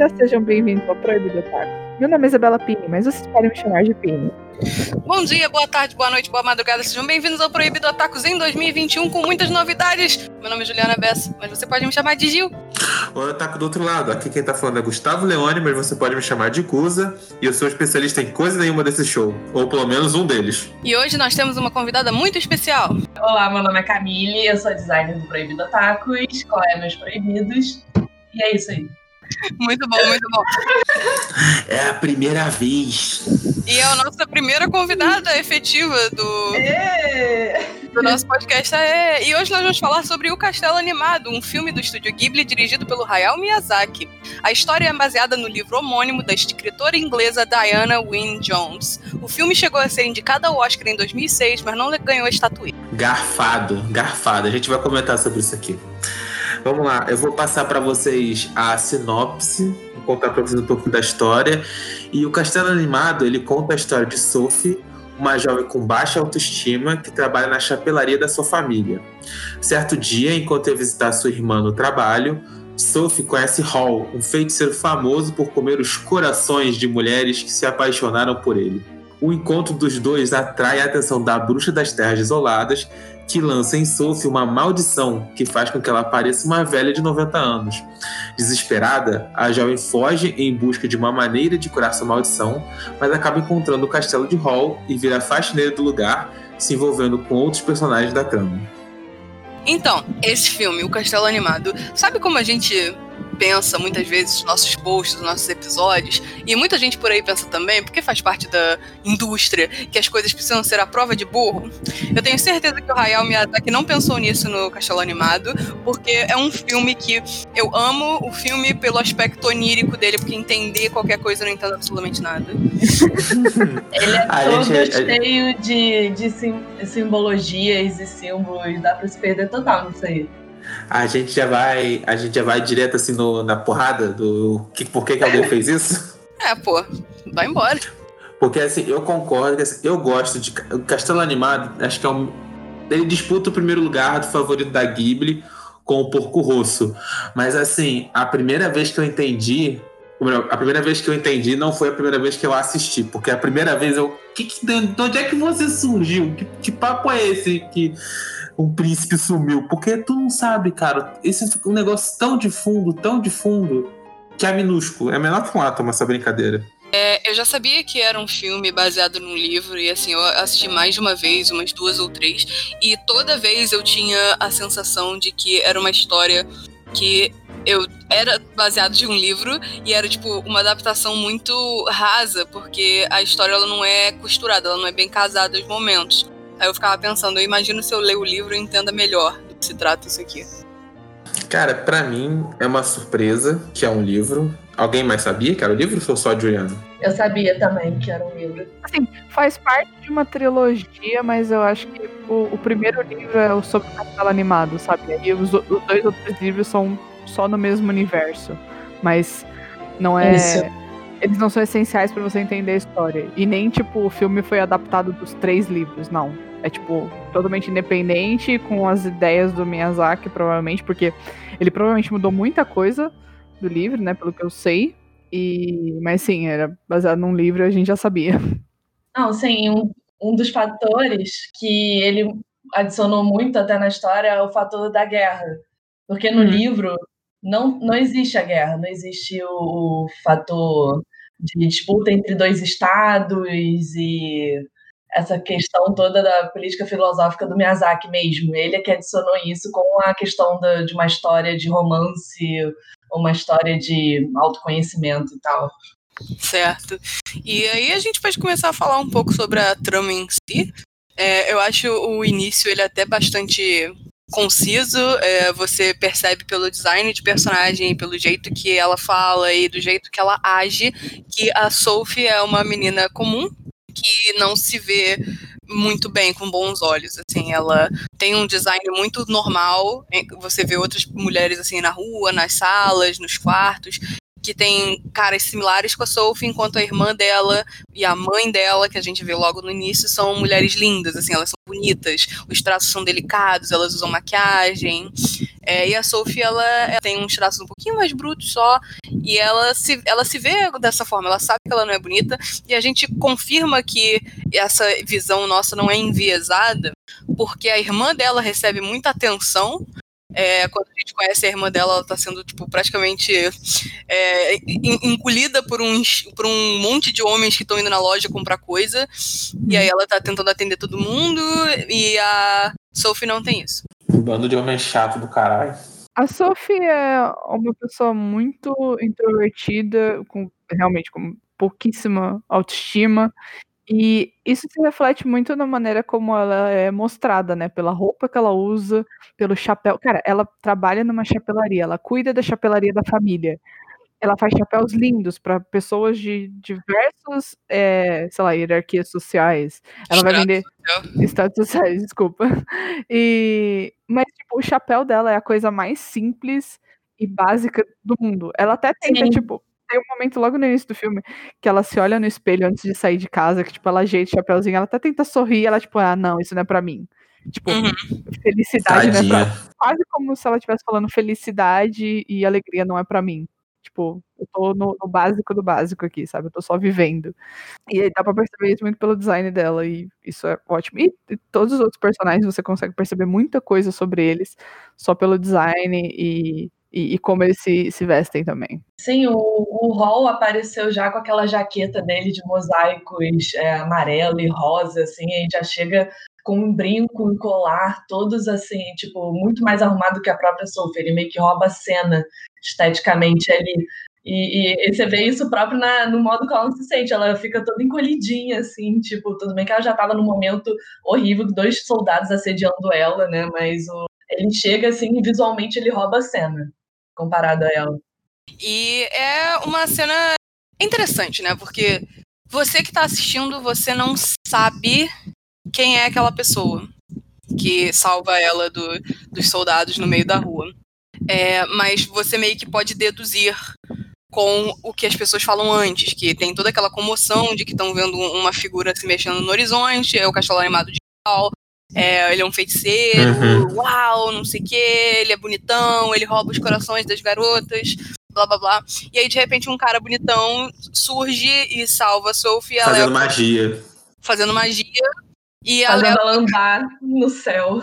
Galera, sejam bem-vindos ao Proibido Otaku. Meu nome é Isabela Pini, mas vocês podem me chamar de Pini. Bom dia, boa tarde, boa noite, boa madrugada, sejam bem-vindos ao Proibido Otakus em 2021 com muitas novidades. Meu nome é Juliana Bessa, mas você pode me chamar de Gil. Oi, Otaku do outro lado. Aqui quem tá falando é Gustavo Leone, mas você pode me chamar de Cusa. E eu sou especialista em coisa nenhuma desse show. Ou pelo menos um deles. E hoje nós temos uma convidada muito especial. Olá, meu nome é Camille, eu sou designer do Proibido Otakus, qual é meus proibidos? E é isso aí. Muito bom, muito bom. É a primeira vez. E é a nossa primeira convidada efetiva do, do nosso podcast. É, e hoje nós vamos falar sobre O Castelo Animado, um filme do estúdio Ghibli dirigido pelo Hayao Miyazaki. A história é baseada no livro homônimo da escritora inglesa Diana Wynne Jones. O filme chegou a ser indicado ao Oscar em 2006, mas não ganhou a estatueta. Garfado, garfado. A gente vai comentar sobre isso aqui. Vamos lá, eu vou passar para vocês a sinopse, vou contar para vocês um pouco da história. E o Castelo Animado, ele conta a história de Sophie, uma jovem com baixa autoestima que trabalha na chapelaria da sua família. Certo dia, enquanto ia visitar sua irmã no trabalho, Sophie conhece Hall, um feiticeiro famoso por comer os corações de mulheres que se apaixonaram por ele. O encontro dos dois atrai a atenção da bruxa das terras isoladas, que lança em Sophie uma maldição que faz com que ela pareça uma velha de 90 anos. Desesperada, a jovem foge em busca de uma maneira de curar sua maldição, mas acaba encontrando o castelo de Hall e vira faxineira do lugar, se envolvendo com outros personagens da trama. Então, esse filme, O Castelo Animado, sabe como a gente pensa muitas vezes nos nossos posts, nos nossos episódios, e muita gente por aí pensa também, porque faz parte da indústria, que as coisas precisam ser a prova de burro. Eu tenho certeza que o Hayao Miyazaki não pensou nisso no Castelo Animado, porque é um filme que eu amo o filme pelo aspecto onírico dele, porque entender qualquer coisa eu não entendo absolutamente nada. Ele é A todo gente- cheio de, de sim- simbologias e símbolos, dá pra se perder total nisso aí. A gente já vai, a gente já vai direto assim no- na porrada do que, por que, que alguém fez isso? É, pô, vai embora. Porque assim, eu concordo que assim, eu gosto de Castelo Animado, acho que é um ele disputa o primeiro lugar do favorito da Ghibli com o Porco Rosso. Mas assim, a primeira vez que eu entendi, melhor, a primeira vez que eu entendi não foi a primeira vez que eu assisti, porque a primeira vez eu, que, que, de onde é que você surgiu? Que, que papo é esse que um príncipe sumiu? Porque tu não sabe, cara. Esse é um negócio tão de fundo, tão de fundo, que é minúsculo. É menor que um átomo essa brincadeira. É, eu já sabia que era um filme baseado num livro, e assim, eu assisti mais de uma vez, umas duas ou três, e toda vez eu tinha a sensação de que era uma história que eu era baseado de um livro e era tipo uma adaptação muito rasa, porque a história ela não é costurada, ela não é bem casada aos momentos. Aí eu ficava pensando, eu imagino se eu ler o livro eu entenda melhor do que se trata isso aqui. Cara, pra mim é uma surpresa que é um livro. Alguém mais sabia que era o livro ou só a Juliana? Eu sabia também que era um livro. Assim, faz parte de uma trilogia, mas eu acho que o, o primeiro livro é o sobre o Castelo Animado, sabe? E os, os dois outros livros são só no mesmo universo. Mas não é. Isso. Eles não são essenciais pra você entender a história. E nem, tipo, o filme foi adaptado dos três livros, não. É, tipo, totalmente independente, com as ideias do Miyazaki, provavelmente, porque ele provavelmente mudou muita coisa do livro, né? Pelo que eu sei. E... Mas sim, era baseado num livro, a gente já sabia. Não, sim, um, um dos fatores que ele adicionou muito até na história é o fator da guerra. Porque no Uhum. livro não, não existe a guerra, não existe o, o fator de disputa entre dois estados e essa questão toda da política filosófica do Miyazaki mesmo. Ele é que adicionou isso com a questão da- de uma história de romance, uma história de autoconhecimento e tal. Certo. E aí a gente pode começar a falar um pouco sobre a trama em si. É, eu acho o início ele até bastante conciso. é, você percebe pelo design de personagem, pelo jeito que ela fala e do jeito que ela age, que a Sophie é uma menina comum que não se vê muito bem com bons olhos assim ela tem um design muito normal você vê outras mulheres assim na rua nas salas nos quartos que tem caras similares com a Sophie, enquanto a irmã dela e a mãe dela, que a gente vê logo no início, são mulheres lindas, assim, elas são bonitas, os traços são delicados, elas usam maquiagem. É, e a Sophie, ela, ela tem uns traços um pouquinho mais brutos só, E ela se, ela se vê dessa forma, ela sabe que ela não é bonita, e a gente confirma que essa visão nossa não é enviesada, porque a irmã dela recebe muita atenção é, quando a gente conhece a irmã dela, ela tá sendo, tipo, praticamente é, engolida por um, por um monte de homens que estão indo na loja comprar coisa. E aí ela tá tentando atender todo mundo. E a Sophie não tem isso. Um bando de homem chato do caralho. A Sophie é uma pessoa muito introvertida, com realmente com pouquíssima autoestima. E isso se reflete muito na maneira como ela é mostrada, né? Pela roupa que ela usa, pelo chapéu. Cara, ela trabalha numa chapelaria, ela cuida da chapelaria da família. Ela faz chapéus lindos para pessoas de diversos, é, sei lá, hierarquias sociais. Ela vai vender estados sociais, desculpa. E mas tipo, o chapéu dela é a coisa mais simples e básica do mundo. Ela até tenta Sim. tipo tem um momento logo no início do filme que ela se olha no espelho antes de sair de casa, que, tipo, ela ajeita o chapéuzinho, ela até tenta sorrir, ela, tipo, ah, não, isso não é pra mim. Tipo, uhum. felicidade Tadinha. não é pra... Quase como se ela estivesse falando felicidade e alegria não é pra mim. Tipo, eu tô no, no, básico do básico aqui, sabe? Eu tô só vivendo. E aí dá pra perceber isso muito pelo design dela, e isso é ótimo. E, e todos os outros personagens você consegue perceber muita coisa sobre eles só pelo design e e, e, como eles se, se vestem também. Sim, o, o Hall apareceu já com aquela jaqueta dele de mosaicos é, amarelo e rosa, assim, e já chega com um brinco, um colar, todos assim, tipo, muito mais arrumado que a própria Sophie. Ele meio que rouba a cena esteticamente ali. E, e, você vê isso próprio na, no modo que ela se sente, ela fica toda encolhidinha, assim, tipo, tudo bem que ela já estava num momento horrível, dois soldados assediando ela, né, mas o, ele chega assim e visualmente ele rouba a cena comparado a ela. E é uma cena interessante, né? Porque você que tá assistindo, você não sabe quem é aquela pessoa que salva ela do, dos soldados no meio da rua. É, mas você meio que pode deduzir com o que as pessoas falam antes, que tem toda aquela comoção de que estão vendo uma figura se mexendo no horizonte, é o castelo animado de Cal, é, ele é um feiticeiro, uhum. uau, não sei o que, ele é bonitão, ele rouba os corações das garotas, blá blá blá. E aí, de repente, um cara bonitão surge e salva a Sophie. Fazendo magia. Fazendo magia. E fazendo ela, ela andar no céu.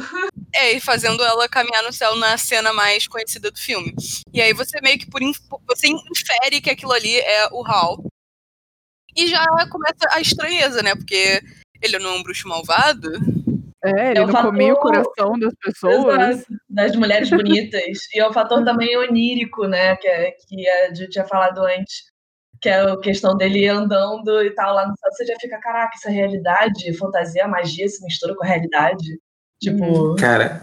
É, e fazendo ela caminhar no céu na cena mais conhecida do filme. E aí você meio que por você infere que aquilo ali é o Hal. E já começa a estranheza, né? Porque ele não é um bruxo malvado. É, ele é não fator... comia o coração das pessoas. Exato, das mulheres bonitas. e é o fator também onírico, né? Que, é, que a gente tinha falado antes. Que é a questão dele andando e tal lá no céu. Você já fica, caraca, essa realidade, fantasia, magia se mistura com a realidade. Tipo. Uhum. Cara,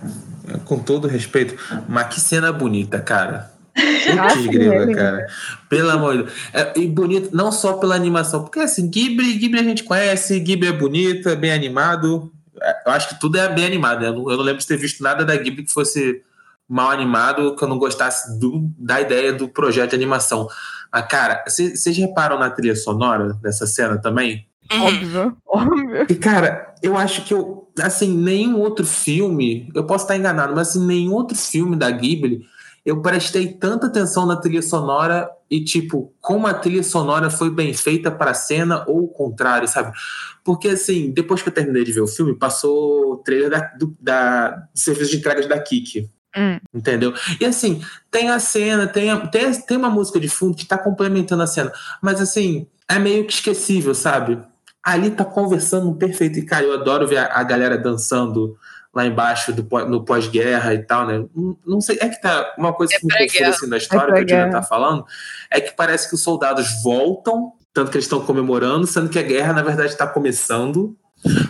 com todo respeito, mas que cena bonita, cara. Tigre, ah, é cara. Pelo amor de Deus. É, e bonito, não só pela animação, porque assim, Ghibli, Ghibli a gente conhece, Ghibli é bonito, é bem animado, eu acho que tudo é bem animado. Né? Eu não, eu não lembro de ter visto nada da Ghibli que fosse mal animado, que eu não gostasse do, da ideia do projeto de animação. Mas, cara, vocês reparam na trilha sonora dessa cena também? Uhum. Óbvio, óbvio. E, cara, eu acho que eu, assim, nenhum outro filme, eu posso estar enganado, mas assim, nenhum outro filme da Ghibli eu prestei tanta atenção na trilha sonora e, tipo, como a trilha sonora foi bem feita para a cena ou o contrário, sabe? Porque, assim, depois que eu terminei de ver o filme, passou o trailer da, do, da, do serviço de entregas da Kiki. Hum. Entendeu? E assim, tem a cena, tem, a, tem, tem uma música de fundo que tá complementando a cena, mas assim, é meio que esquecível, sabe? Ali tá conversando perfeito. E, cara, eu adoro ver a, a galera dançando lá embaixo do, no pós-guerra e tal, né? Não, não, sei, é que tá uma coisa é que me confunde assim na história é que a Tina tá falando, é que parece que os soldados voltam, tanto que eles estão comemorando, sendo que a guerra, na verdade, está começando.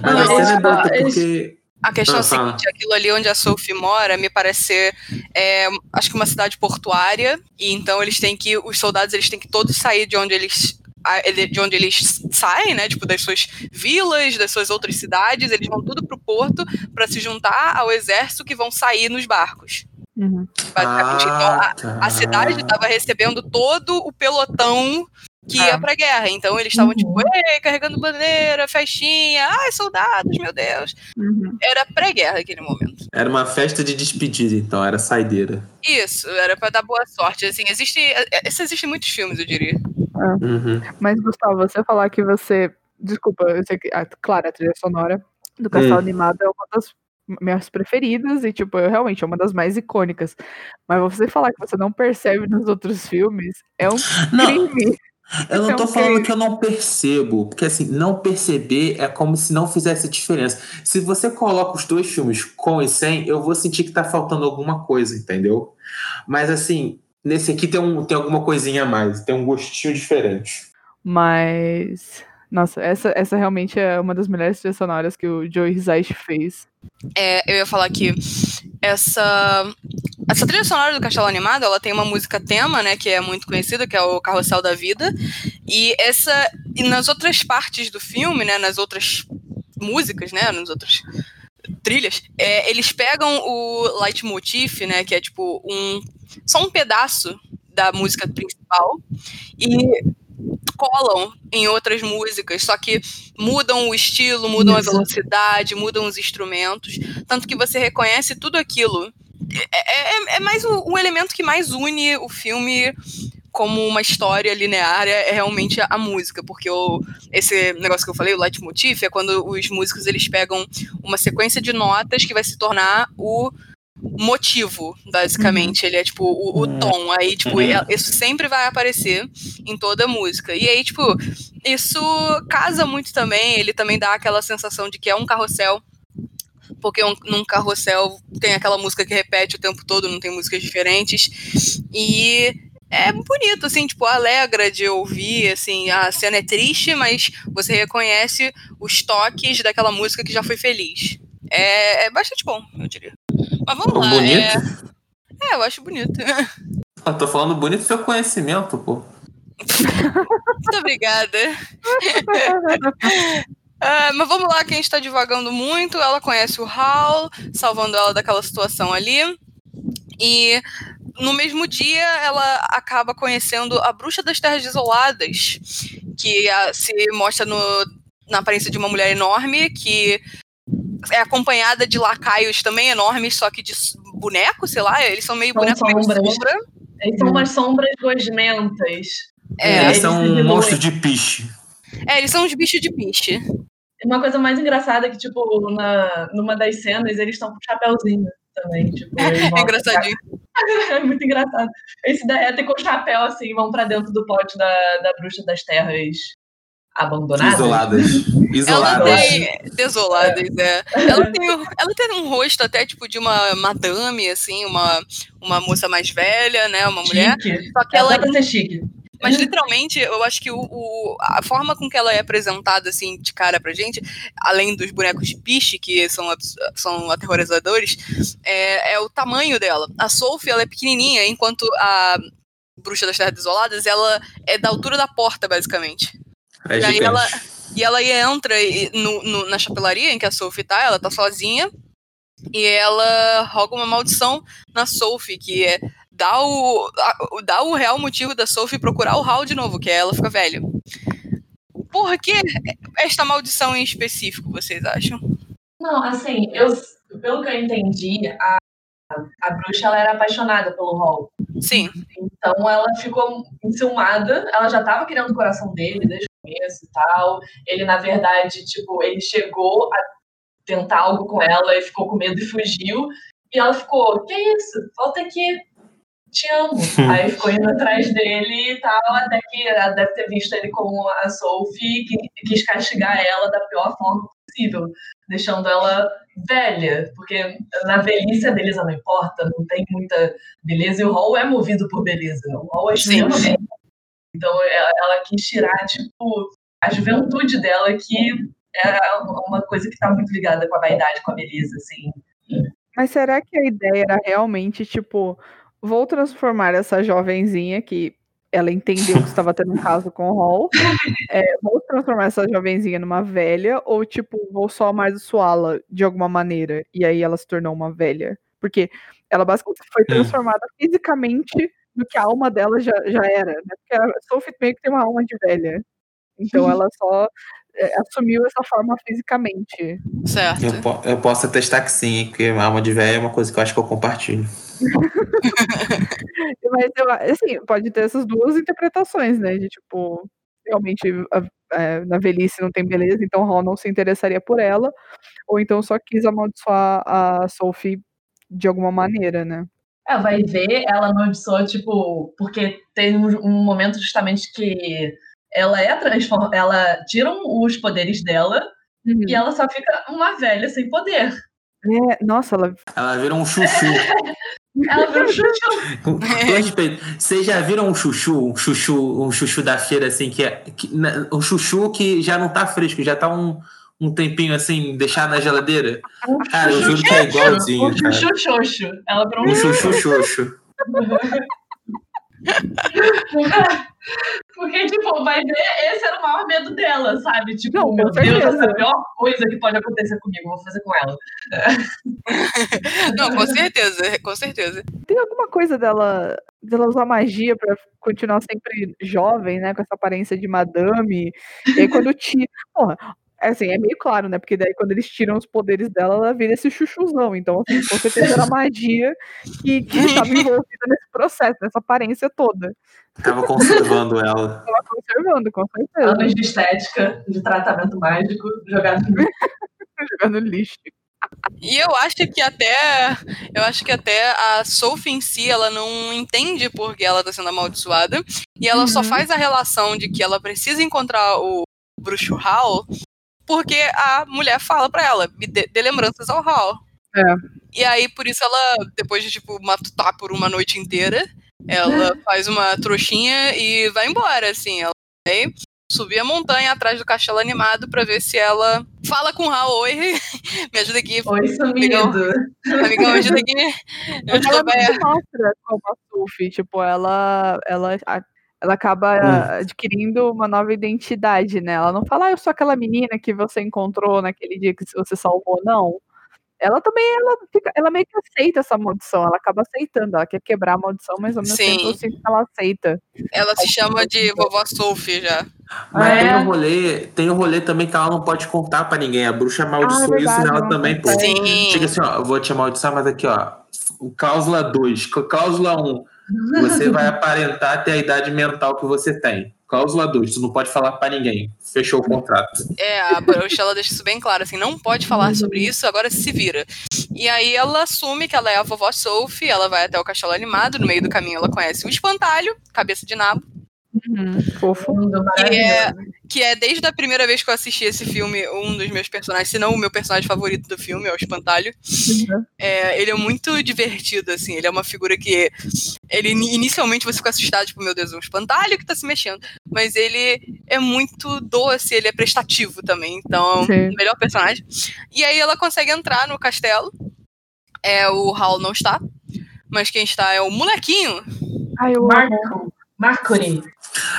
Mas a cena é boa porque. A questão é a seguinte, aquilo ali onde a Sophie mora me parece ser, é, acho que uma cidade portuária, e então eles têm que, os soldados eles têm que todos sair de onde eles de onde eles saem, né? Tipo, das suas vilas, das suas outras cidades, eles vão tudo pro porto para se juntar ao exército que vão sair nos barcos. Uhum. Basicamente. Ah, então, a, a, cidade estava recebendo todo o pelotão que ia pra guerra. Então eles estavam, tipo, Ei, carregando bandeira, festinha, ai, soldados, meu Deus. Uhum. Era pré-guerra aquele momento. Era uma festa de despedida, então, era saideira. Isso, era pra dar boa sorte. Assim, existe. Isso existe em muitos filmes, eu diria. Uhum. Mas, Gustavo, você falar que você. Desculpa, eu sei que. ah, claro, a trilha sonora do Castelo Hum. Animado é uma das minhas preferidas e, tipo, eu, realmente é uma das mais icônicas. Mas você falar que você não percebe nos outros filmes é um Não, crime. eu não tô É um falando que eu não percebo, porque assim, não perceber é como se não fizesse diferença. Se você coloca os dois filmes com e sem, eu vou sentir que tá faltando alguma coisa, entendeu? Mas assim, nesse aqui tem, um, tem alguma coisinha a mais, tem um gostinho diferente. Mas. Nossa, essa, essa realmente é uma das melhores trilhas sonoras que o Joe Hisaishi fez. É, eu ia falar que essa. Essa trilha sonora do Castelo Animado, ela tem uma música tema, né, que é muito conhecida, que é o Carrossel da Vida. E essa. E nas outras partes do filme, né, nas outras músicas, né, nas outras trilhas, é, eles pegam o leitmotiv, né, que é tipo um. só um pedaço da música principal e colam em outras músicas, só que mudam o estilo, mudam Isso. a velocidade, mudam os instrumentos, tanto que você reconhece tudo aquilo. É, é- é mais o, o elemento que mais une o filme como uma história linear é, é realmente a, a música, porque o, esse negócio que eu falei, o leitmotiv, é quando os músicos eles pegam uma sequência de notas que vai se tornar o motivo, basicamente. Ele é tipo o, o Uhum. tom. Aí, tipo, Uhum. é- isso sempre vai aparecer em toda a música. E aí, tipo, isso casa muito também. Ele também dá aquela sensação de que é um carrossel. Porque um- num carrossel tem aquela música que repete o tempo todo, não tem músicas diferentes. E é bonito, assim, tipo, alegra de ouvir, assim, a cena é triste, mas você reconhece os toques daquela música que já foi feliz. É, é bastante bom, eu diria. Mas vamos lá. bonito? É, é, eu acho bonito. Eu tô falando bonito do seu conhecimento, pô. Muito obrigada. Ah, mas vamos lá, que a gente tá divagando muito. Ela conhece o Hal, salvando ela daquela situação ali. E no mesmo dia, ela acaba conhecendo a Bruxa das Terras Desoladas, que ah, se mostra no, na aparência de uma mulher enorme, que é acompanhada de lacaios também enormes, só que de boneco, sei lá. Eles são meio São boneco, meio sombras. sombra. Eles são umas sombras gosmentas. É, Eles eles são um monstro de piche. É, eles são uns bichos de piche. Uma coisa mais engraçada é que, tipo, na, numa das cenas, eles estão com chapéuzinho também. Tipo, É engraçadinho. É muito engraçado. Eles se derretem com o chapéu assim vão pra dentro do pote da, da bruxa das terras abandonadas. Isoladas. Ela Isoladas. tem. Desoladas, é. Ela tem, ela tem um rosto até tipo de uma madame, assim, uma, uma moça mais velha, né? Uma mulher. Chique. Só que ela. Ela pra ser chique. Mas literalmente, eu acho que o, o- a forma com que ela é apresentada, assim, de cara pra gente, além dos bonecos de piche, que são, são aterrorizadores, é, é o tamanho dela. A Sophie, ela é pequenininha, enquanto a Bruxa das Terras Desoladas, ela é da altura da porta, basicamente. É E aí ela- E ela entra no- no- na chapelaria em que a Sophie tá, ela tá sozinha, e ela roga uma maldição na Sophie, que é dar o, a- dá o real motivo da Sophie procurar o Hal de novo, que é ela fica velha. Por que esta maldição em específico, vocês acham? Não, assim, eu, pelo que eu entendi, a, a bruxa ela era apaixonada pelo Hall. Sim, Então ela ficou enciumada, ela já tava querendo o coração dele desde o começo e tal. Ele, na verdade, tipo, ele chegou a tentar algo com ela e ficou com medo e fugiu. E ela ficou, que isso? Volta aqui, te amo. Aí ficou indo atrás dele e tal, até que ela deve ter visto ele como a Sophie que quis castigar ela da pior forma possível, deixando ela velha, porque na velhice a beleza não importa, não tem muita beleza, e o Hall é movido por beleza. O Hall é extremamente. Então ela, ela quis tirar, tipo, a juventude dela, que é uma coisa que tá muito ligada com a vaidade, com a beleza, assim. Mas será que a ideia era realmente, tipo, vou transformar essa jovenzinha que ela entendeu que estava tendo um caso com o Hall, é, vou transformar essa jovenzinha numa velha, ou, tipo, vou só amaldiçoá-la de alguma maneira, e aí ela se tornou uma velha? Porque ela basicamente foi transformada fisicamente do que a alma dela já, já era, né? Porque a Sophie meio que tem uma alma de velha. Então ela só é, assumiu essa forma fisicamente. Certo. Eu, po- eu posso atestar que sim, porque a alma de velho é uma coisa que eu acho que eu compartilho. Mas eu, assim, pode ter essas duas interpretações, né? De tipo, realmente a- é, na velhice não tem beleza, então Hal não se interessaria por ela, ou então só quis amaldiçoar a Sophie de alguma maneira, né? É, vai ver, ela amaldiçoa, tipo, porque tem um, um momento justamente que ela é transformada, ela tiram os poderes dela e ela só fica uma velha sem poder. É, nossa, ela. Ela vira um chuchu. Ela vira um chuchu. Com todo respeito, Vocês já viram um chuchu, um chuchu, um chuchu da feira assim que é que, na- um chuchu que já não tá fresco, já tá um, um tempinho assim deixado na geladeira? Cara, eu juro que é igualzinho, Um chuchu xoxo. Ela virou um Um chuchu xoxo. Porque, tipo, vai ver, esse era o maior medo dela, sabe? Tipo, Não, meu Deus, certeza. essa é a pior coisa que pode acontecer comigo, vou fazer com ela. Não, com certeza, com certeza. Tem alguma coisa dela, dela usar magia pra continuar sempre jovem, né? Com essa aparência de madame. E aí quando tira. Porra, é assim, é meio claro, né? Porque daí quando eles tiram os poderes dela, ela vira esse chuchuzão. Então, assim, com certeza era magia que, que estava envolvida nesse processo, nessa aparência toda. Tava conservando ela. Tava conservando, com certeza. Anos de estética, de tratamento mágico, jogado no Jogando lixo. E eu acho que até. Eu acho que até a Sophie em si, ela não entende por que ela tá sendo amaldiçoada. E ela só Uhum. faz a relação de que ela precisa encontrar o bruxo Hal porque a mulher fala pra ela, me dê, dê lembranças ao Hal. É. E aí, por isso, ela, depois de, tipo, matutar por uma noite inteira, ela faz uma trouxinha e vai embora, assim. Ela vai subir a montanha atrás do castelo animado pra ver se ela fala com o Hal. Oi, me ajuda aqui. Oi, sumido. Amigão, me ajuda aqui. Ajuda, ela mostra como a Sophie, tipo, ela, ela, ela acaba Hum. adquirindo uma nova identidade, né? Ela não fala, ah, eu sou aquela menina que você encontrou naquele dia que você salvou, não. Ela também, ela, fica, ela meio que aceita essa maldição, ela acaba aceitando, ela quer quebrar a maldição, mas ao mesmo Sim. tempo eu sinto que ela aceita. Ela se chama de vovó Sophie já. Mas É. tem um rolê, tem um rolê também que ela não pode contar pra ninguém. A bruxa amaldiçoou Ah, é isso nela também, pô. Sim. Chega assim, ó, eu vou te amaldiçoar, mas aqui, ó. Cláusula 2, cláusula 1. Você vai aparentar ter a idade mental que você tem. Cláusula 2, tu não pode falar pra ninguém. Fechou o contrato. É, a bruxa ela deixa isso bem claro, assim, não pode falar sobre isso, agora se vira. E aí ela assume que ela é a vovó Sophie, ela vai até o castelo animado, no meio do caminho ela conhece o espantalho, cabeça de nabo, Uhum, fofo. Que é, que é desde a primeira vez que eu assisti esse filme, um dos meus personagens, se não o meu personagem favorito do filme, é o espantalho. Uhum. É, ele é muito divertido, assim, ele é uma figura que ele inicialmente você fica assustado, tipo, meu Deus, é um espantalho que tá se mexendo. Mas ele é muito doce, ele é prestativo também, então, Sim. o melhor personagem. E aí ela consegue entrar no castelo. É, o Hal não está, mas quem está é o molequinho, Ai, eu. Marco. Mercury.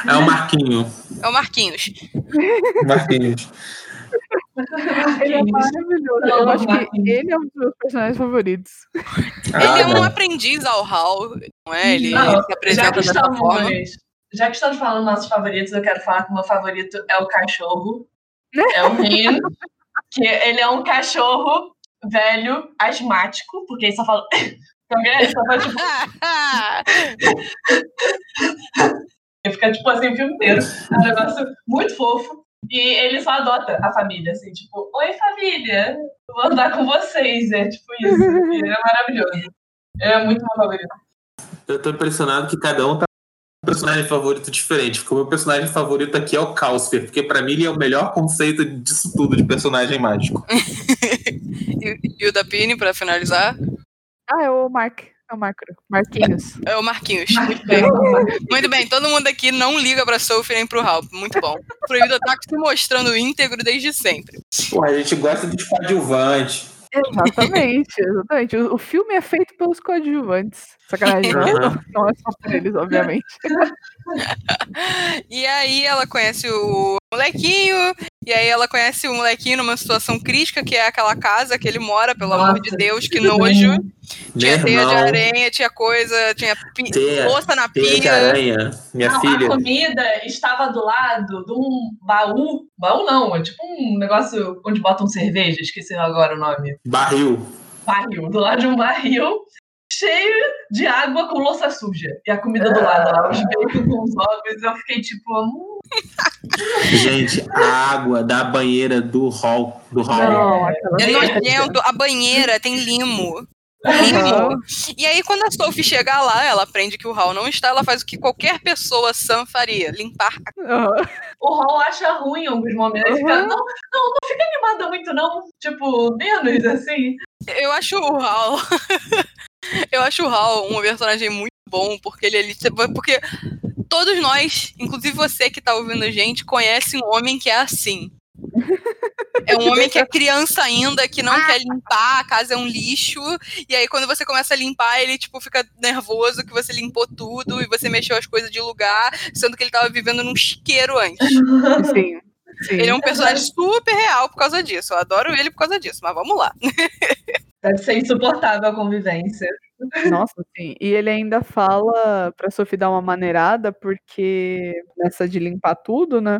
É o Marquinho. é o Marquinhos. Marquinhos. Ele é maravilhoso. Eu acho que ele é um dos meus personagens favoritos. Ah, ele é um não. aprendiz ao Hal, não é? Ele Não, se já apresenta que dessa estamos, forma. já que estamos falando dos nossos favoritos, eu quero falar que o meu favorito é o cachorro. É o Rin. que ele é um cachorro velho, asmático, porque ele só fala. Ele só faz, tipo, ele fica tipo assim o filme inteiro. É um negócio muito fofo. E ele só adota a família, assim, tipo, oi família, vou andar com vocês. É tipo isso. Ele é maravilhoso. É muito meu favorito. Eu tô impressionado que cada um tá com um personagem favorito diferente. Porque o meu personagem favorito aqui é o Calcifer, porque pra mim ele é o melhor conceito disso tudo de personagem mágico. e, e o da Pini, pra finalizar, Ah, é o Mark. É o Marco. Marquinhos. é o Marquinhos. Muito bem. Muito bem, todo mundo aqui não liga pra Sophie nem pro Hal. Muito bom. Proibido Ataque se mostrando íntegro desde sempre. Pô, a gente gosta de coadjuvante. Exatamente, exatamente. O, o filme é feito pelos coadjuvantes. Sacanagem. Não, não é só por eles, obviamente. E aí ela conhece o molequinho, E aí ela conhece o molequinho numa situação crítica, que é aquela casa que ele mora, pelo Nossa, amor de Deus, que nojo. Tinha teia de aranha, tinha coisa, tinha teia, louça na teia pia. De aranha, minha não, filha. A comida estava do lado de um baú. Baú não, é tipo um negócio onde botam cerveja, esqueci agora o nome. Barril. Barril, do lado de um barril cheio de água com louça suja. E a comida do lado lá, os bacon com os ovos, eu fiquei tipo. Hum. Gente, a água da banheira do hall. Do hall. é nojento, a banheira tem limo. Uhum. E aí, quando a Sophie chega lá, ela aprende que o Hal não está, ela faz o que qualquer pessoa sã faria: limpar a uhum. O Hal acha ruim em alguns momentos. Uhum. Fica, não, não, não fica animada muito, não. Tipo, menos assim. Eu acho o Hal. Eu acho o Hal um personagem muito bom, porque ele é porque todos nós, inclusive você que tá ouvindo a gente, conhece um homem que é assim. É um homem que é criança ainda, que não ah. quer limpar, a casa é um lixo. E aí, quando você começa a limpar, ele, tipo, fica nervoso que você limpou tudo e você mexeu as coisas de lugar, sendo que ele tava vivendo num chiqueiro antes. Sim. Sim. Ele é um personagem super real por causa disso. Eu adoro ele por causa disso, mas vamos lá. Deve ser insuportável a convivência. Nossa, sim. E ele ainda fala pra Sophie dar uma maneirada, porque nessa de limpar tudo, né?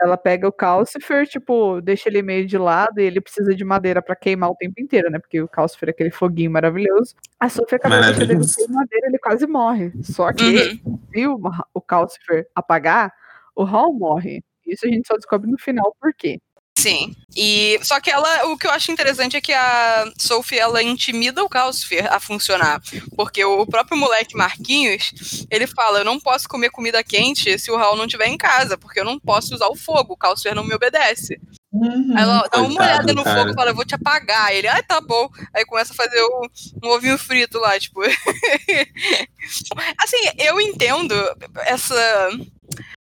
Ela pega o Calcifer, tipo, deixa ele meio de lado e ele precisa de madeira para queimar o tempo inteiro, né? Porque o Calcifer é aquele foguinho maravilhoso. A Sophie acaba deixando ele sem madeira, ele quase morre. Só que uhum. se o, o Calcifer apagar, o Hall morre. Isso a gente só descobre no final por quê. Sim. E só que ela, o que eu acho interessante é que a Sophie ela intimida o Calcifer a funcionar, porque o próprio moleque Marquinhos, ele fala: "Eu não posso comer comida quente se o Raul não estiver em casa, porque eu não posso usar o fogo, o Calcifer não me obedece". Uhum. Ela dá uma olhada no cara. fogo e fala, eu vou te apagar. Ele, ah, tá bom. Aí começa a fazer o, um ovinho frito lá, tipo. assim, eu entendo essa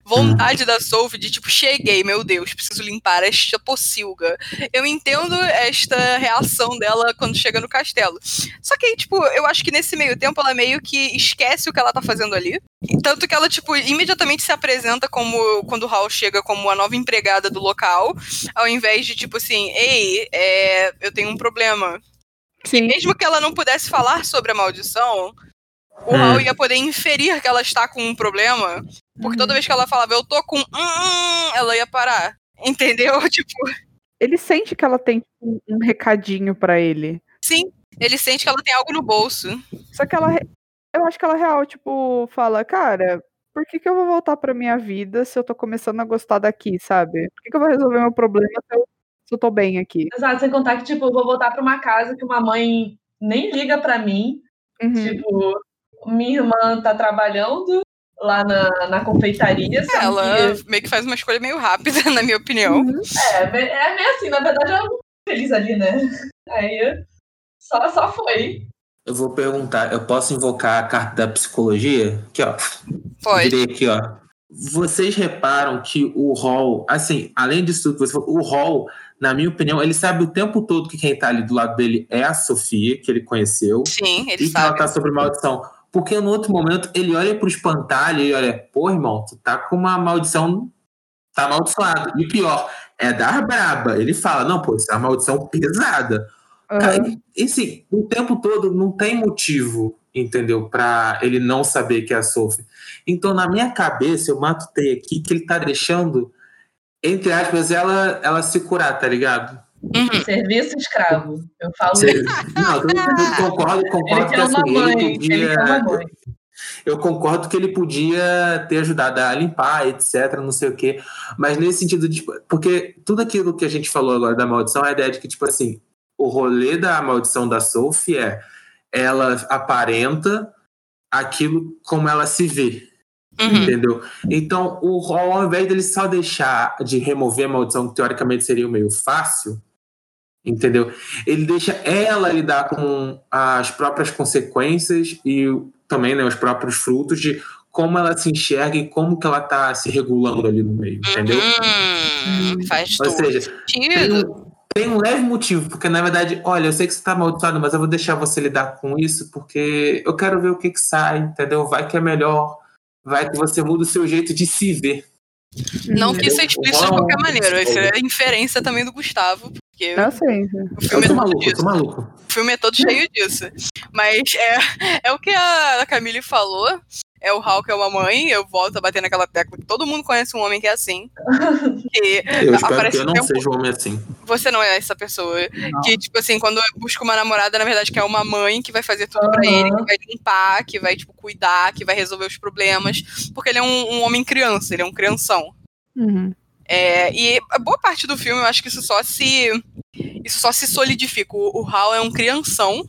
vontade da Sophie de tipo, cheguei, meu Deus, preciso limpar esta pocilga. Eu entendo esta reação dela quando chega no castelo. Só que, tipo, eu acho que nesse meio tempo ela meio que esquece o que ela tá fazendo ali. Tanto que ela, tipo, imediatamente se apresenta como quando o Hal chega como a nova empregada do local, ao invés de, tipo assim, ei, é, eu tenho um problema. Sim. E mesmo que ela não pudesse falar sobre a maldição, o hum. ia poder inferir que ela está com um problema, porque toda uhum. vez que ela falava, eu tô com um, ela ia parar. Entendeu? Tipo. Ele sente que ela tem um, um recadinho para ele. Sim, ele sente que ela tem algo no bolso. Só que ela. Eu acho que ela real, tipo, fala, cara, por que, que eu vou voltar pra minha vida se eu tô começando a gostar daqui, sabe? Por que, que eu vou resolver meu problema se eu, se eu tô bem aqui? Exato, sem contar que, tipo, eu vou voltar pra uma casa que uma mãe nem liga pra mim. Uhum. Tipo, minha irmã tá trabalhando lá na, na confeitaria. É, ela que... meio que faz uma escolha meio rápida, na minha opinião. Uhum. É, é meio assim, na verdade ela não feliz ali, né? Aí só, só foi. Eu vou perguntar, eu posso invocar a carta da psicologia? Aqui, ó. Pode. Virei aqui, ó. Vocês reparam que o Hall, assim, além disso tudo que você falou, o Hall, na minha opinião, ele sabe o tempo todo que quem tá ali do lado dele é a Sofia, que ele conheceu. Sim, ele e sabe. que ela tá sobre maldição. Porque no outro momento ele olha pro espantalho e olha, pô, irmão, tu tá com uma maldição, tá amaldiçoado. E pior, é dar braba. Ele fala, não, pô, isso é uma maldição pesada. Uhum. Cara, e assim, o tempo todo não tem motivo, entendeu? Pra ele não saber que é a Sophie. Então, na minha cabeça, eu matutei aqui que ele tá deixando, entre aspas, ela, ela se curar, tá ligado? Uhum. Serviço escravo. Eu falo Ser... Não, eu concordo, concordo que assim, mãe, ele podia. Ele eu concordo que ele podia ter ajudado a limpar, etc, não sei o quê. Mas nesse sentido, de, tipo, porque tudo aquilo que a gente falou agora da maldição é a ideia de que, tipo assim, o rolê da maldição da Sophie é ela aparenta aquilo como ela se vê. Uhum. Entendeu? Então, o ao invés dele só deixar de remover a maldição, que teoricamente seria o meio fácil, entendeu? Ele deixa ela lidar com as próprias consequências e também né, os próprios frutos de como ela se enxerga e como que ela tá se regulando ali no meio, entendeu? Uhum, faz Ou seja, tem um, tem um, leve motivo, porque na verdade, olha, eu sei que você tá amaldiçoado, mas eu vou deixar você lidar com isso porque eu quero ver o que que sai, entendeu? Vai que é melhor, vai que você muda o seu jeito de se ver. Não que isso é explícito de qualquer maneira, isso é inferência também do Gustavo, porque Não sei. o Eu filme é tô todo maluco, eu tô maluco. O filme é todo cheio disso. Mas é, é o que a Camille falou. É o Hulk é uma mãe, eu volto a bater naquela tecla que todo mundo conhece um homem que é assim. Que Eu espero que eu o não tempo- seja um homem assim. Você não é essa pessoa. Não. Que, tipo assim, quando busca uma namorada, na verdade, que é uma mãe que vai fazer tudo pra Aham. ele, que vai limpar, que vai, tipo, cuidar, que vai resolver os problemas. Porque ele é um, um homem criança, ele é um crianção. Uhum. É, e a boa parte do filme, eu acho que isso só se. Isso só se solidifica. O, o Hal é um crianção.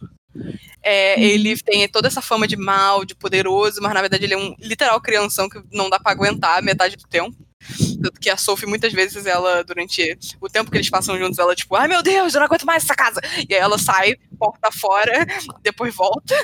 É, Ele tem toda essa fama de mal, de poderoso, mas na verdade ele é um literal crianção que não dá pra aguentar metade do tempo. Tanto que a Sophie, muitas vezes, ela, durante o tempo que eles passam juntos, ela, tipo, ai meu Deus, eu não aguento mais essa casa. E aí ela sai, porta fora, depois volta.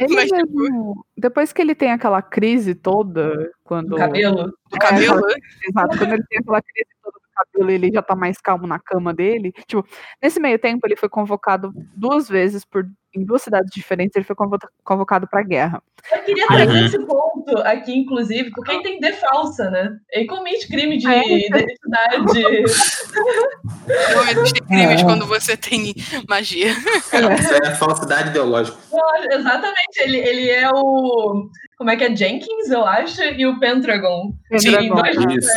Ele Mas, mesmo, depois que ele tem aquela crise toda, quando. Do cabelo. Do cabelo. Exato, quando ele tem aquela crise toda cabelo, ele já tá mais calmo na cama dele. Tipo, nesse meio tempo, ele foi convocado duas vezes por. Em duas cidades diferentes, ele foi convo- convocado pra guerra. Eu queria trazer Uhum. esse ponto aqui, inclusive, porque entender falsa, né? Ele comete crime de É. identidade. Não existem crimes quando você tem magia. Isso é falsidade ideológica. Exatamente, ele, ele é o. Como é que é? Jenkins, eu acho, e o Pendragon. Sim, Em dois- Isso.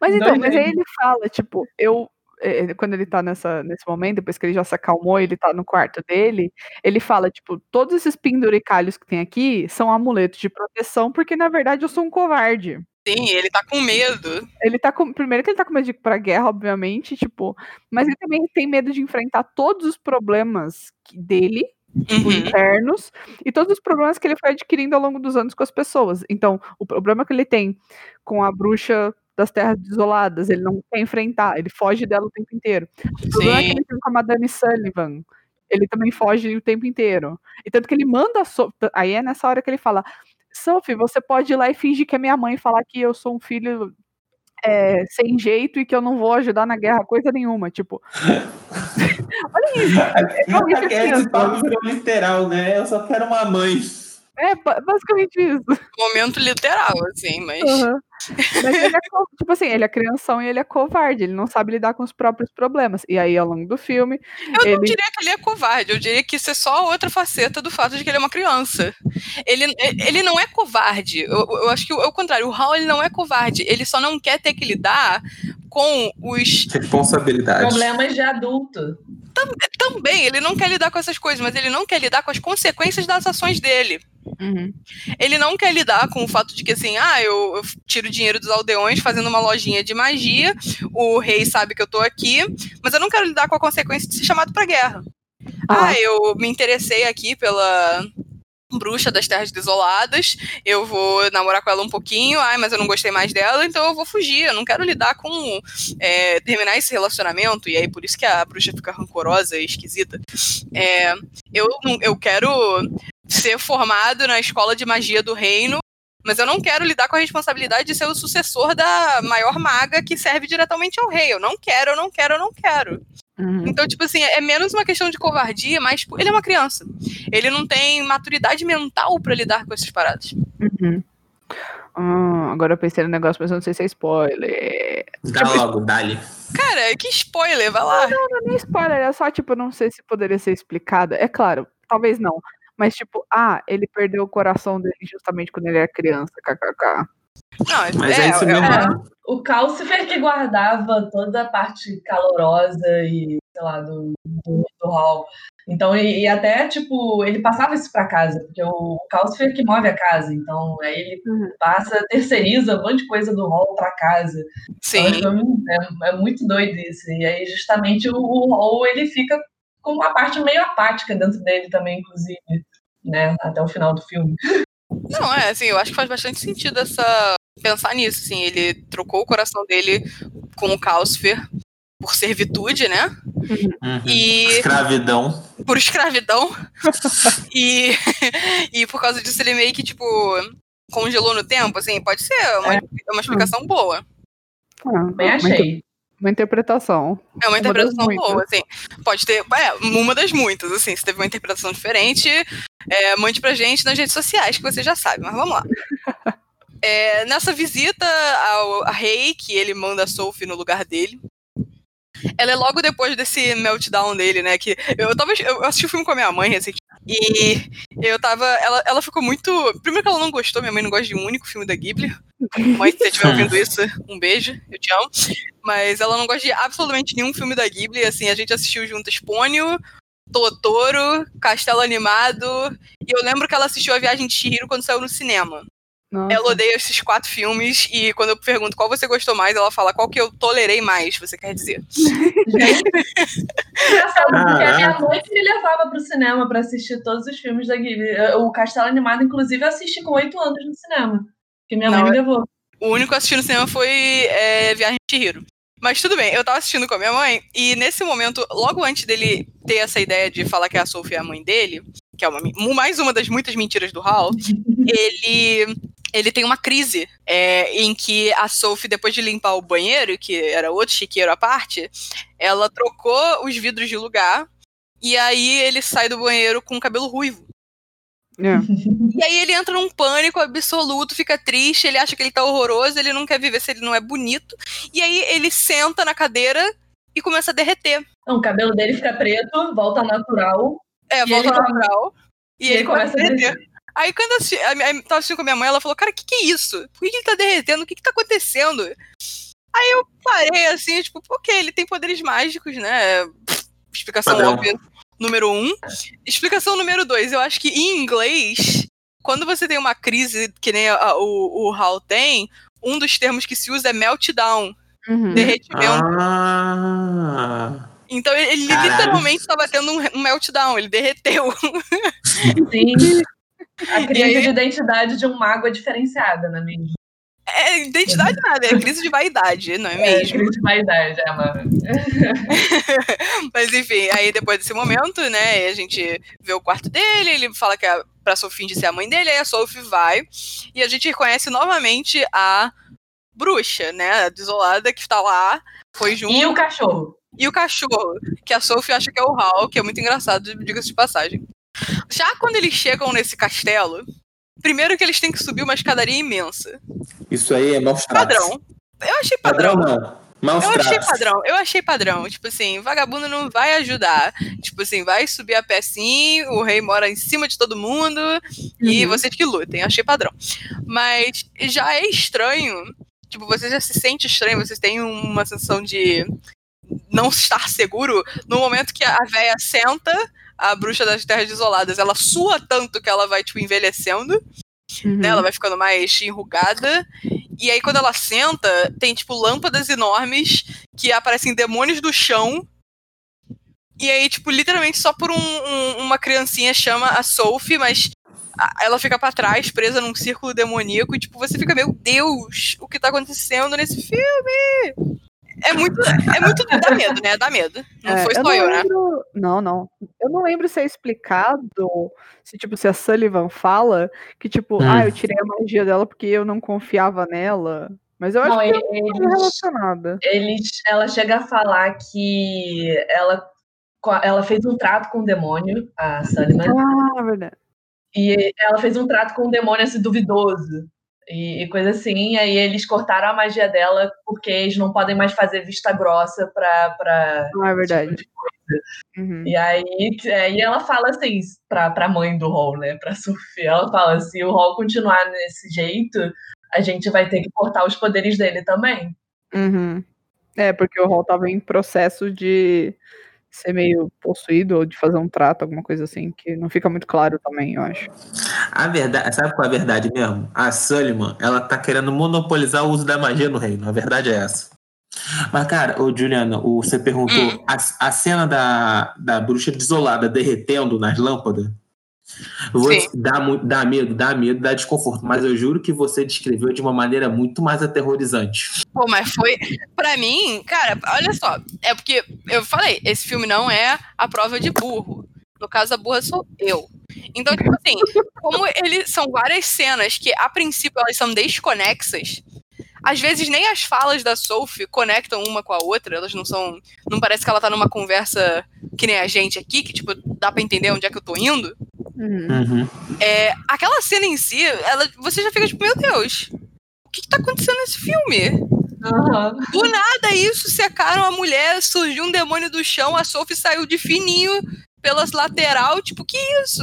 Mas então, mas aí ele fala, tipo, eu. eh, Quando ele tá nessa, nesse momento, depois que ele já se acalmou, ele tá no quarto dele, ele fala, tipo, todos esses penduricalhos que tem aqui são amuletos de proteção, porque na verdade eu sou um covarde. Sim, ele tá com medo. Ele tá com. Primeiro que ele tá com medo de ir pra guerra, obviamente, tipo, mas ele também tem medo de enfrentar todos os problemas dele, tipo, Uhum. internos, e todos os problemas que ele foi adquirindo ao longo dos anos com as pessoas. Então, o problema que ele tem com a bruxa das terras desoladas, ele não quer enfrentar, ele foge dela o tempo inteiro. O problema que Sim. ele tem com a Madame Sullivan, ele também foge o tempo inteiro. E tanto que ele manda a aí é nessa hora que ele fala, Sophie, você pode ir lá e fingir que é minha mãe, falar que eu sou um filho é, sem jeito e que eu não vou ajudar na guerra, coisa nenhuma, tipo. Olha isso. Não, isso que é esse papo virou literal, né? Eu só quero uma mãe. É ba- basicamente isso. Momento literal, assim, mas. Aham. Mas ele é, tipo assim, ele é crianção e ele é covarde, ele não sabe lidar com os próprios problemas. E aí, ao longo do filme, Eu não ele. diria que ele é covarde, eu diria que isso é só outra faceta do fato de que ele é uma criança. Ele, ele não é covarde. Eu, eu acho que é o contrário. O Hal ele não é covarde. Ele só não quer ter que lidar com os. Responsabilidade. Problemas de adulto. Também, ele não quer lidar com essas coisas, mas ele não quer lidar com as consequências das ações dele. Uhum. Ele não quer lidar com o fato de que, assim, ah, eu, eu tiro dinheiro dos aldeões fazendo uma lojinha de magia, o rei sabe que eu tô aqui, mas eu não quero lidar com a consequência de ser chamado pra guerra. Ah. Ah, eu me interessei aqui pela bruxa das terras desoladas, eu vou namorar com ela um pouquinho, ai, mas eu não gostei mais dela, então eu vou fugir, eu não quero lidar com é, terminar esse relacionamento, e aí por isso que a bruxa fica rancorosa e esquisita. É, eu, eu quero ser formado na escola de magia do reino, mas eu não quero lidar com a responsabilidade de ser o sucessor da maior maga que serve diretamente ao rei. Eu não quero, eu não quero, eu não quero. Uhum. Então, tipo assim, é menos uma questão de covardia, mas tipo, ele é uma criança. Ele não tem maturidade mental pra lidar com essas paradas. Uhum. Ah, agora eu pensei no negócio, mas eu não sei se é spoiler. Dá logo, dá-lhe. Cara, que spoiler, vai lá. Não é nem spoiler, é só, tipo, eu não sei se poderia ser explicado. É claro, talvez não. Mas, tipo, ah, ele perdeu o coração dele justamente quando ele era criança, kkk. Não, Mas é, isso mesmo. é. O Calcifer que guardava toda a parte calorosa e, sei lá, do, do, do hall. Então, e, e até, tipo, ele passava isso pra casa, porque o Calcifer que move a casa. Então, aí ele Uhum. passa, terceiriza um monte de coisa do hall pra casa. sim. Então, é, é muito doido isso. E aí, justamente, o, o hall, ele fica com uma parte meio apática dentro dele também, inclusive, né? Até o final do filme. Não, é, assim, eu acho que faz bastante sentido essa pensar nisso, assim, ele trocou o coração dele com o Calcifer por servitude, né? Uhum. E Escravidão. por escravidão. e, e por causa disso ele meio que, tipo, congelou no tempo, assim, pode ser uma, uma explicação boa. Ah, Bem achei. Uma interpretação. É uma Uma interpretação muitas. boa, assim. Pode ter. É, uma das muitas, assim. Se teve uma interpretação diferente, é, mande pra gente nas redes sociais, que você já sabe, mas vamos lá. É, nessa visita ao a Rei, que ele manda a Sophie no lugar dele. Ela é logo depois desse meltdown dele, né? Que eu tava. Eu assisti o filme com a minha mãe recentemente. E eu tava. Ela, ela ficou muito. Primeiro que ela não gostou, minha mãe não gosta de um único filme da Ghibli. Mãe, se você estiver ouvindo isso, um beijo, eu te amo. Mas ela não gosta de absolutamente nenhum filme da Ghibli. Assim, a gente assistiu juntas Pônio, Totoro, Castelo Animado. E eu lembro que ela assistiu A Viagem de Chihiro quando saiu no cinema. Nossa. Ela odeia esses quatro filmes e quando eu pergunto qual você gostou mais, ela fala qual que eu tolerei mais, você quer dizer. Gente, engraçado, porque a minha mãe me levava pro cinema pra assistir todos os filmes da Ghibli. O Castelo Animado, inclusive, eu assisti com oito anos no cinema. Que minha mãe Não, me levou. O único que eu assisti no cinema foi é, Viagem de Chihiro. Mas tudo bem, eu tava assistindo com a minha mãe, e nesse momento, logo antes dele ter essa ideia de falar que a Sophie é a mãe dele, que é uma, mais uma das muitas mentiras do Hal, ele, ele tem uma crise é, em que a Sophie, depois de limpar o banheiro, que era outro chiqueiro à parte, ela trocou os vidros de lugar, e aí ele sai do banheiro com o cabelo ruivo. É. E aí ele entra num pânico absoluto, fica triste, ele acha que ele tá horroroso, ele não quer viver se ele não é bonito. E aí ele senta na cadeira e começa a derreter. Então, o cabelo dele fica preto, volta natural. É, volta natural. E, E ele ele começa a derreter. Aí quando eu assisti, tava assistindo com a minha mãe, ela falou, cara, o que, que é isso? Por que, que ele tá derretendo? O que, que tá acontecendo? Aí eu parei assim, tipo, ok, ele tem poderes mágicos, né? Pff, Explicação Padrão. óbvia número um. Explicação número dois, eu acho que em inglês, quando você tem uma crise que nem a- a- o, o Hal tem, um dos termos que se usa é meltdown, Uhum. derretimento. Ah. Então ele, ele literalmente estava tendo um, um meltdown, ele derreteu. Sim. A crise aí- de identidade de um mago é diferenciada, não é mesmo? É identidade nada, é crise de vaidade, não é É, mesmo? crise de vaidade, é, mano. Mas enfim, aí depois desse momento, né, a gente vê o quarto dele, ele fala que é pra Sophie de ser a mãe dele, aí a Sophie vai, e a gente reconhece novamente a bruxa, né, a desolada que tá lá, foi junto, E o cachorro. e o cachorro, que a Sophie acha que é o Hal, que é muito engraçado, diga-se de passagem. Já quando eles chegam nesse castelo, primeiro que eles têm que subir uma escadaria imensa. Isso aí é maus tratos. Padrão. Eu achei padrão. Padrão não. Maus Eu achei padrão, eu achei padrão. Tipo assim, vagabundo não vai ajudar. Tipo assim, vai subir a pé sim, o rei mora em cima de todo mundo e Uhum. vocês que lutem. Achei padrão. Mas já é estranho. Tipo, você já se sente estranho, vocês têm uma sensação de não estar seguro no momento que a véia senta, a bruxa das terras desoladas, ela sua tanto que ela vai, tipo, envelhecendo Uhum. né? Ela vai ficando mais enrugada. E aí, quando ela senta, tem, tipo, lâmpadas enormes que aparecem demônios do chão. E aí, tipo, literalmente só por um- um- uma criancinha chama a Sophie, mas ela fica pra trás, presa num círculo demoníaco. E, tipo, você fica, meu Deus, o que tá acontecendo nesse filme? É muito. É muito. Dá medo, né? Dá medo. Não É, foi só não eu, né? lembro... Não, não. Eu não lembro se é explicado, se tipo, se a Sullivan fala que, tipo, Hum. ah, eu tirei a magia dela porque eu não confiava nela. Mas eu acho Não, que é eles, coisa relacionada. eles, ela chega a falar que ela, ela fez um trato com o demônio, a Sullivan, Ah, verdade. e ela fez um trato com um demônio assim, duvidoso. E, e coisa assim, e aí eles cortaram a magia dela porque eles não podem mais fazer vista grossa pra, pra Ah, é verdade. tipo de coisa. Uhum. E aí, aí ela fala assim pra, pra mãe do Hall, né? Pra Sophie. Ela fala: se o Hall continuar nesse jeito, a gente vai ter que cortar os poderes dele também. Uhum. É, porque o Hall tava em processo de ser meio possuído ou de fazer um trato, alguma coisa assim, que não fica muito claro também, eu acho. A verdade, sabe qual é a verdade mesmo? A Sullivan, ela tá querendo monopolizar o uso da magia no reino. A verdade é essa. Mas, cara, ô Juliana, o, você perguntou Hum. a, a cena da, da bruxa desolada derretendo nas lâmpadas. Vou Sim. dá, dá medo, dá medo, dá desconforto. Mas eu juro que você descreveu de uma maneira muito mais aterrorizante. Pô, mas foi. Pra mim, cara, olha só. É porque eu falei, esse filme não é a prova de burro. No caso, a burra sou eu. Então, tipo assim, como eles são várias cenas que, a princípio, elas são desconexas, às vezes nem as falas da Sophie conectam uma com a outra, elas não são. Não parece que ela tá numa conversa que nem a gente aqui, que, tipo, dá pra entender onde é que eu tô indo. Uhum. Uhum. É, aquela cena em si, ela, você já fica tipo, meu Deus, que, que tá acontecendo nesse filme? Uhum. Do nada isso, secaram a mulher, surgiu um demônio do chão, a Sophie saiu de fininho pelas lateral, tipo, que isso?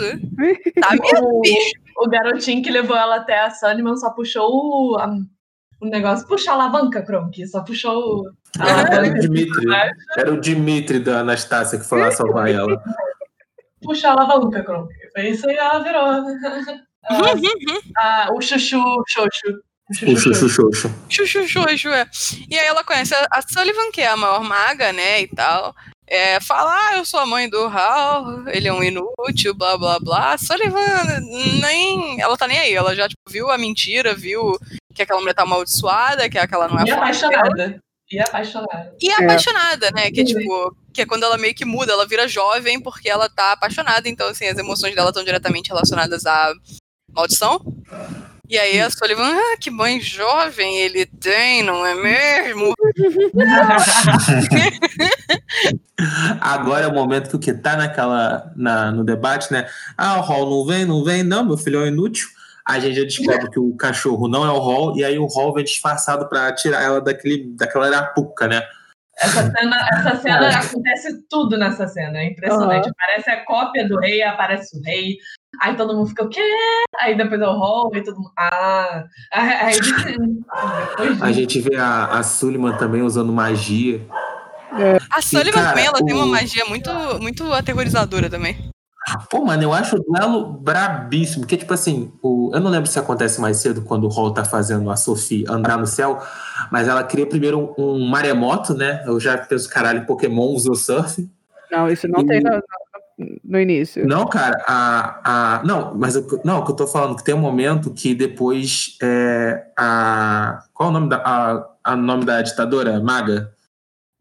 Tá mesmo, bicho? O, o garotinho que levou ela até a Sunnyman só puxou o, a, o negócio. Puxa a alavanca, Kronk. Só puxou o- a Era o. Dimitri. Era o Dimitri da Anastácia que foi lá salvar ela. Puxa a alavanca, Kronk. Foi isso aí, ela virou. Ah, ah, o chuchu, xoxo. O chuchu. Xoxo. Xuxu, xuxu, é. E aí ela conhece a Sullivan, que é a maior maga, né, e tal. É, fala, ah, eu sou a mãe do Hal, ele é um inútil, blá, blá, blá. A Sullivan nem... Ela tá nem aí, ela já, tipo, viu a mentira, viu que aquela mulher tá amaldiçoada, que aquela não é E apaixonada. E apaixonada. E apaixonada, né? Que é tipo, que é quando ela meio que muda, ela vira jovem porque ela tá apaixonada, então assim, as emoções dela estão diretamente relacionadas à maldição. E aí a Sullivan, ah, que mãe jovem ele tem, não é mesmo? Agora é o momento que o que tá naquela, na, no debate, né? Ah, o Hall não vem, não vem, não, meu filho é um inútil. A gente já descobre que o cachorro não é o Hall, e aí o Hall vem disfarçado pra tirar ela daquele, daquela arapuca, né? Essa cena, essa cena acontece tudo nessa cena, é impressionante. Aparece a cópia do rei, aparece o rei, aí todo mundo fica, o quê? Aí depois é o Hall, e todo mundo, ah, aí depois A gente vê a, a Suliman também usando magia. A Sullivan cara, também, ela tem uma o- magia muito, muito aterrorizadora também. Pô, mano, eu acho o duelo brabíssimo. Porque, tipo assim, o, eu não lembro se acontece mais cedo quando o Hall tá fazendo a Sophie andar no céu, mas ela cria primeiro um, um maremoto, né? Eu já penso, caralho, Pokémon usou surf. Não, isso não E- tem no, no- início. Não, cara, a, a, não, mas eu, não, o que eu tô falando que tem um momento que depois é, a qual é o nome da a, a nome da ditadora? Maga,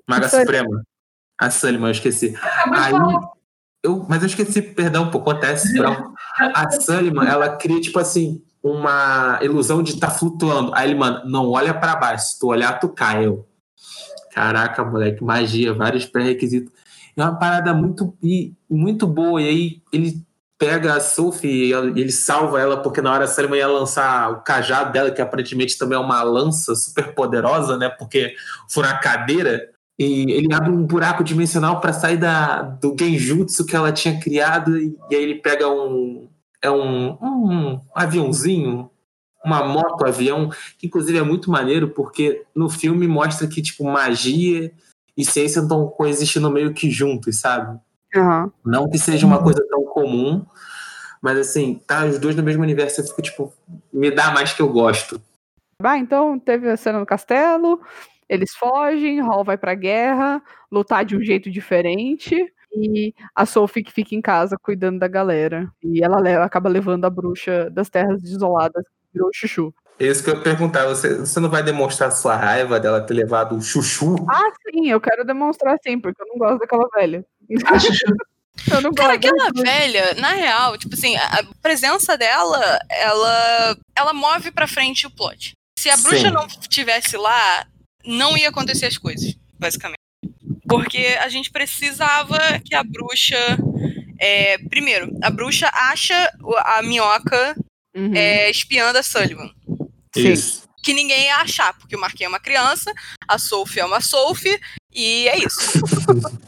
Maga. Suprema, a Sullivan, eu esqueci. Aí. Eu, mas eu esqueci, perdão, pô, acontece. Não. A Sullivan, ela cria tipo assim uma ilusão de estar tá flutuando. Aí ele manda, não olha pra baixo, se tu olhar tu cai. Eu, caraca, moleque, magia, vários pré-requisitos. É uma parada muito, muito boa. E aí ele pega a Sophie e ele salva ela, porque na hora a Sullivan ia lançar o cajado dela, que aparentemente também é uma lança super poderosa, né? Porque furar a cadeira. E ele abre um buraco dimensional para sair da, do genjutsu que ela tinha criado. E, e aí ele pega um. É um, um aviãozinho, uma moto avião, que inclusive é muito maneiro, porque no filme mostra que, tipo, magia e ciência estão coexistindo meio que juntos, sabe? Aham. Não que seja uma coisa tão comum, mas assim, tá os dois no mesmo universo, eu fico, tipo, me dá mais que eu gosto. Ah, então teve a cena no castelo, eles fogem, Hall vai pra guerra, lutar de um jeito diferente, e a Sophie que fica em casa cuidando da galera. E ela leva- acaba levando a bruxa das terras desoladas, que virou chuchu. É isso que eu ia perguntar, você, você não vai demonstrar sua raiva dela ter levado o chuchu? Ah, sim, eu quero demonstrar sim, porque eu não gosto daquela velha. A Chuchu Eu não Cara, gosto. aquela velha, na real, tipo assim, a a presença dela, ela, ela move pra frente o plot. Se a bruxa Sim. não tivesse lá, não ia acontecer as coisas, basicamente. Porque a gente precisava que a bruxa. é, primeiro, a bruxa acha o- a minhoca Uhum. é, espiã da Sullivan. Sim. Isso. Que ninguém ia achar, porque o Marquinhos é uma criança, a Sophie é uma Sophie, e é isso.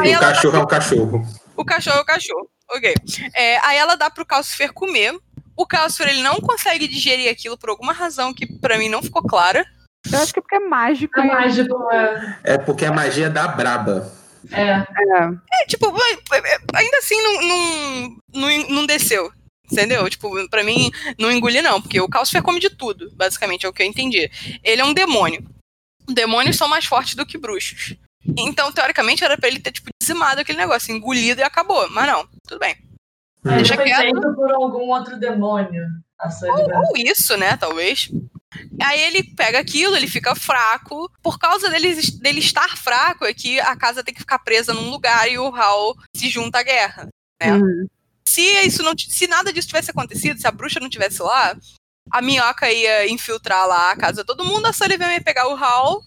Aí o cachorro é um cachorro. O cachorro é o cachorro. Ok. É, aí ela dá pro Calcifer comer. O Calcifer, ele não consegue digerir aquilo por alguma razão que pra mim não ficou clara. Eu acho que é porque é mágico. é e- mágico. É, É porque a magia da braba. é. É, É, tipo, é, ainda assim não, não, não, não desceu. Entendeu? Tipo, pra mim, não engoli não, porque o Calcifer come de tudo, basicamente, é o que eu entendi. Ele é um demônio. Demônios são mais fortes do que bruxos. Então, teoricamente, era pra ele ter, tipo, dizimado aquele negócio, engolido e acabou. Mas não, tudo bem. Ele Deixa foi quieto. por algum outro demônio. A Sullivan. Ou isso, né, talvez. Aí ele pega aquilo, ele fica fraco. Por causa dele, dele estar fraco, é que a casa tem que ficar presa num lugar e o Hal se junta à guerra. É. uhum. Se isso não, se nada disso tivesse acontecido, se a bruxa não tivesse lá, a minhoca ia infiltrar lá a casa de todo mundo, a Sullivan ia pegar o Hal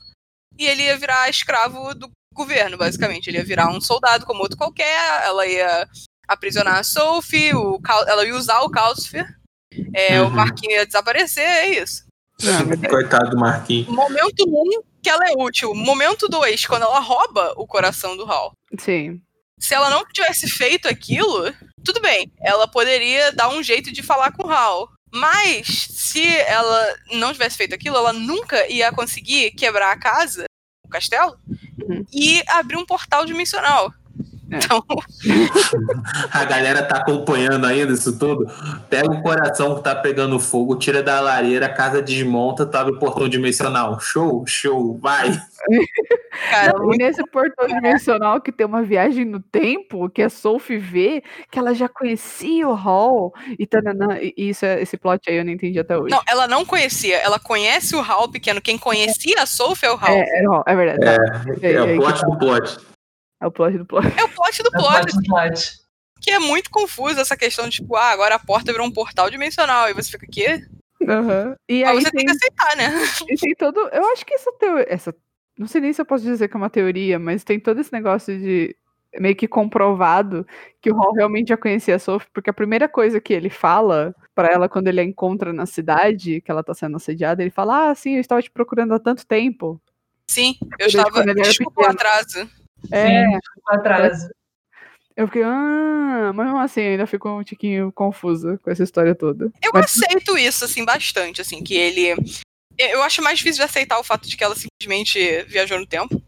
e ele ia virar escravo do governo, basicamente. Ele ia virar um soldado como outro qualquer, ela ia aprisionar a Sophie, o ela ia usar o Calcifer, é, o Uhum. Marquinhos ia desaparecer, é isso. Coitado do Marquinhos. Momento 1, um, que ela é útil. Momento 2, quando ela rouba o coração do Hal. Sim. Se ela não tivesse feito aquilo, tudo bem. Ela poderia dar um jeito de falar com o Hal. Mas, se ela não tivesse feito aquilo, ela nunca ia conseguir quebrar a casa, o castelo, uhum. e abrir um portal dimensional. É. Então. a galera tá acompanhando ainda isso tudo. Pega o coração que tá pegando fogo, tira da lareira, a casa desmonta, tá no portão dimensional. Show, show, vai. Cara, Não, e nesse portão dimensional que tem uma viagem no tempo, que a Sophie vê, que ela já conhecia o Hall e, tanana, e isso, é, esse plot aí eu não entendi até hoje. Não, ela não conhecia, ela conhece o Hall pequeno. Quem conhecia a Sophie é o Hall. É, é, é verdade. É, é, é, o plot do plot. É o plot do plot. É o plot do plot. É plot, do plot. Que é muito confuso essa questão de, tipo, ah, agora a porta virou um portal dimensional. E você fica, quê? Uhum. E Mas aí você tem... tem... que aceitar, né? E tem todo. Eu acho que essa teoria. Essa... Não sei nem se eu posso dizer que é uma teoria, mas tem todo esse negócio de meio que comprovado que o Hall realmente já conhecia a Sophie, porque a primeira coisa que ele fala para ela quando ele a encontra na cidade, que ela tá sendo assediada, ele fala: Ah, sim, eu estava te procurando há tanto tempo. Sim, eu estava. Desculpa o atraso. É, atraso. Eu fiquei, ah, mas mesmo assim ainda fico um tiquinho confusa com essa história toda. Eu mas... aceito isso, assim, bastante, assim, que ele. Eu acho mais difícil de aceitar o fato de que ela simplesmente viajou no tempo.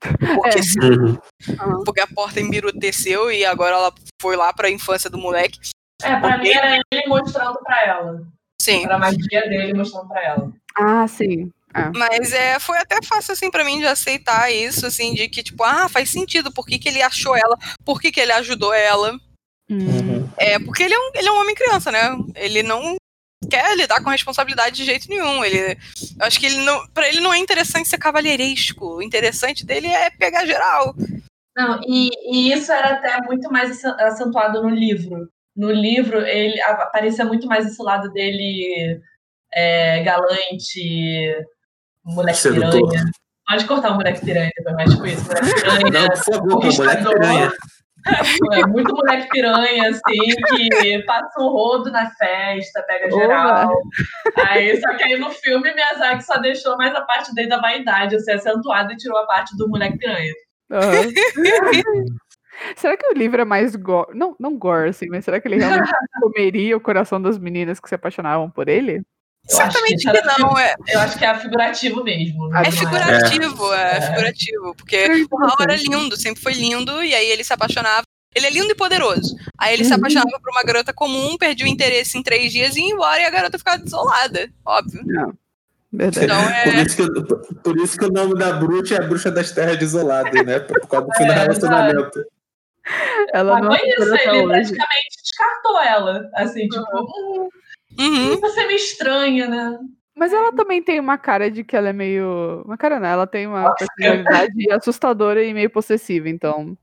Porque, é. uhum. porque a porta embiruteceu e agora ela foi lá pra infância do moleque. É, pra porque... mim era ele mostrando pra ela. Sim. Era a magia dele mostrando pra ela. Ah, sim. É. Mas é, foi até fácil, assim, para mim de aceitar isso, assim, de que, tipo, ah, faz sentido, por que, que ele achou ela, por que, que ele ajudou ela. Uhum. É, porque ele é, um, ele é um homem criança, né? Ele não quer lidar com responsabilidade de jeito nenhum. Ele, acho que ele não, para ele não é interessante ser cavalheiresco. O interessante dele é pegar geral. Não, e, e isso era até muito mais acentuado no livro. No livro, ele aparecia muito mais esse lado dele é, galante, moleque Sedutor. piranha. Pode cortar o moleque piranha depois, mas tipo isso, moleque piranha. Não, por favor, moleque piranha. É, muito moleque piranha, assim, que passa um rodo na festa, pega geral. Aí, só que aí no filme, Miyazaki só deixou mais a parte dele da vaidade, assim, acentuada e tirou a parte do moleque piranha. Uhum. será que o livro é mais gore? Não, não gore, assim, mas será que ele realmente comeria o coração das meninas que se apaixonavam por ele? Certamente que, que não, é. Eu acho que é figurativo mesmo. É figurativo, é, é figurativo. Porque o Hal era lindo, sempre foi lindo, e aí ele se apaixonava. Ele é lindo e poderoso. Aí ele uhum. se apaixonava por uma garota comum, perdia o interesse em três dias e ia embora e a garota ficava desolada, óbvio. Não. Verdade. Então, é... por, isso que, por isso que o nome da bruxa é a bruxa das terras desoladas, né? Por causa do fim do é, relacionamento. Ela não foi isso, ele hoje. praticamente descartou ela. Assim, tipo, uhum. Uhum. Você é meio estranha, né? Mas ela também tem uma cara de que ela é meio. Uma cara não, ela tem uma personalidade assustadora e meio possessiva, então.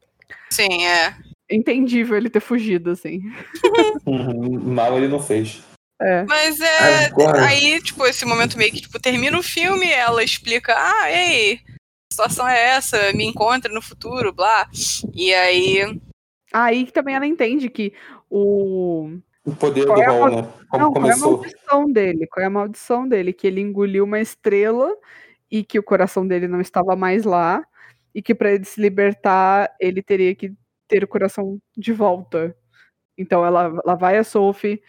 Sim, é. Entendível ele ter fugido, assim. Uhum, mal ele não fez. É. Mas é. Agora... Aí, tipo, esse momento meio que, tipo, termina o filme, ela explica, ah, ei, a situação é essa, me encontra no futuro, blá. E aí. Aí também ela entende que o o poder qual do é né? Como não, começou. Qual é a maldição dele? Qual é a maldição dele? Que ele engoliu uma estrela e que o coração dele não estava mais lá e que para ele se libertar ele teria que ter o coração de volta. Então ela, ela vai a Sophie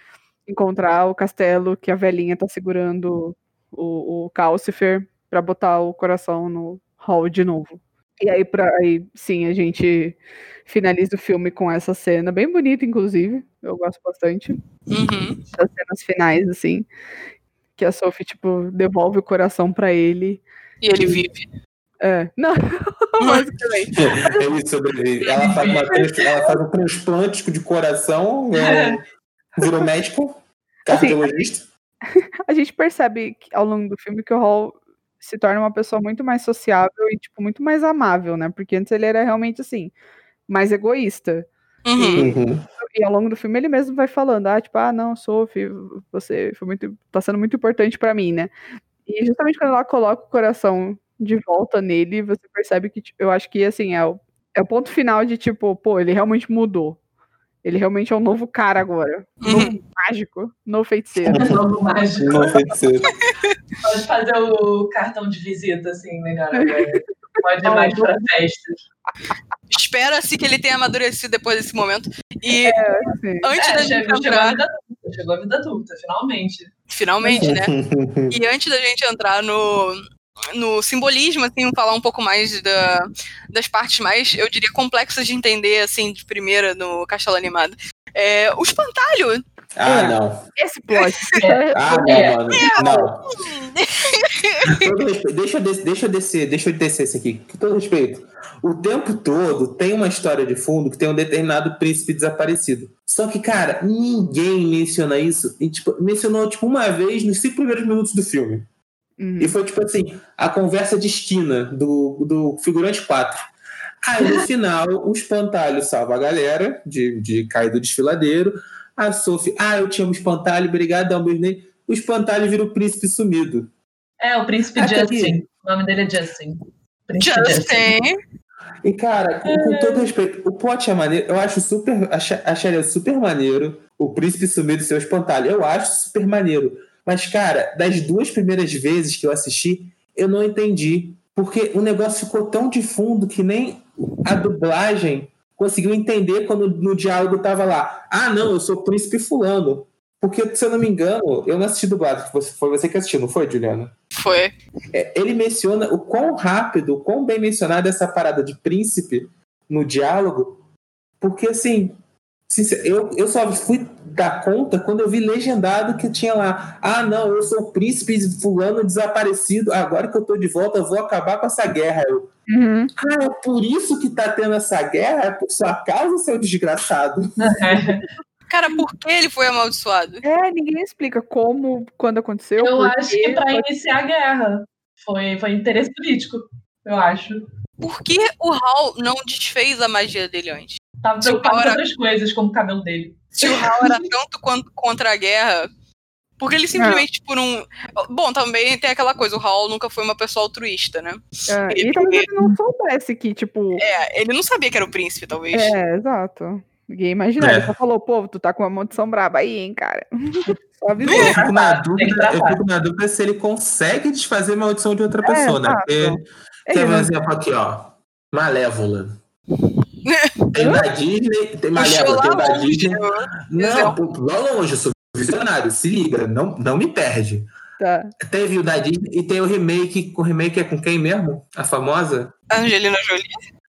encontrar o castelo que a velhinha tá segurando o, o Calcifer para botar o coração no hall de novo. E aí, pra, aí, sim, a gente finaliza o filme com essa cena, bem bonita, inclusive. Eu gosto bastante. Uhum. Das cenas finais, assim. Que a Sophie, tipo, devolve o coração para ele. E ele vive. É, não, basicamente. ele sobrevive. Ela faz, uma, ela faz um transplante de coração, é, virou médico, cardiologista. Assim, a gente percebe ao longo do filme que o Hall se torna uma pessoa muito mais sociável e, tipo, muito mais amável, né? Porque antes ele era realmente, assim, mais egoísta. Uhum. E, uhum. e, ao longo do filme ele mesmo vai falando, ah, tipo, ah, não, Sophie, você foi muito, tá sendo muito importante para mim, né? E justamente quando ela coloca o coração de volta nele, você percebe que, tipo, eu acho que, assim, é o, é o ponto final de, tipo, pô, ele realmente mudou. Ele realmente é um novo cara agora. Um novo uhum. mágico. No feiticeiro. Novo mágico. Não feiticeiro. Pode fazer o cartão de visita, assim, melhor agora. Pode ir mais pra festas. Espera-se que ele tenha amadurecido depois desse momento. E Assim. antes É, da gente chegou, a entrar. vida adulta, chegou a vida adulta, finalmente. Finalmente, né? E antes da gente entrar no, no simbolismo, assim, falar um pouco mais da, das partes mais, eu diria, complexas de entender, assim, de primeira no Castelo Animado. É, o espantalho. Ah, não. Esse plot. Ah, É. não, mano. Não. Respeito. Deixa eu, descer, deixa eu descer, deixa eu descer esse aqui. Com todo respeito. O tempo todo tem uma história de fundo que tem um determinado príncipe desaparecido. Só que, cara, ninguém menciona isso. E, tipo, mencionou, tipo, uma vez nos cinco primeiros minutos do filme. Uhum. E foi, tipo assim, a conversa de esquina do, do figurante 4. Aí, no final, o espantalho salva a galera de, de cair do desfiladeiro. A Sophie, ah, eu tinha um espantalho, obrigado, dá um beijo nele. O espantalho vira o príncipe sumido. É, o príncipe tá Justin. O nome dele é Justin. Príncipe Justin. E, cara, com, com todo respeito, o plot é maneiro. Eu acho super. acha- Acharia super maneiro o príncipe sumido e seu espantalho. Eu acho super maneiro. Mas, cara, das duas primeiras vezes que eu assisti, eu não entendi. Porque o negócio ficou tão de fundo que nem a dublagem conseguiu entender quando no diálogo tava lá. Ah, não, eu sou o príncipe fulano. Porque, se eu não me engano, eu não assisti dublado. Você- Foi você que assistiu, não foi, Juliana? Foi. É, ele menciona o quão rápido, o quão bem mencionada essa parada de príncipe no diálogo, porque assim, eu, eu só fui dar conta quando eu vi legendado que tinha lá, ah não, eu sou o príncipe fulano desaparecido, agora que eu tô de volta eu vou acabar com essa guerra. Eu, Uhum. ah, é por isso que tá tendo essa guerra? É por sua causa, seu desgraçado? Cara, por que ele foi amaldiçoado? É, ninguém explica como, quando aconteceu. Eu acho que pra só iniciar a guerra. Foi, foi interesse político, eu acho. Por que o Hal não desfez a magia dele antes? Tava preocupado com Laura- outras coisas, como o cabelo dele. Se o Hal era tanto quanto contra a guerra. Porque ele simplesmente por um. Bom, também tem aquela coisa, o Hal nunca foi uma pessoa altruísta, né? É, e talvez ele não soubesse que, tipo. É, ele não sabia que era o príncipe, talvez. É, exato. Ninguém imaginava. É. Ele só falou, pô, tu tá com uma maldição braba aí, hein, cara. só avisou. Eu fico na Tem dúvida, eu fico na dúvida se ele consegue desfazer a maldição de outra É, pessoa, né? exato. Porque Quer ver um exemplo aqui, ó. Malévola. Tem da Disney, tem Malévola, tem da longe, Disney. ó. Não, pô, lá longe, eu sou visionário, se liga, não, não me perde. Tá. Teve o da Disney e tem o remake, o remake é com quem mesmo? A famosa? Angelina Jolie.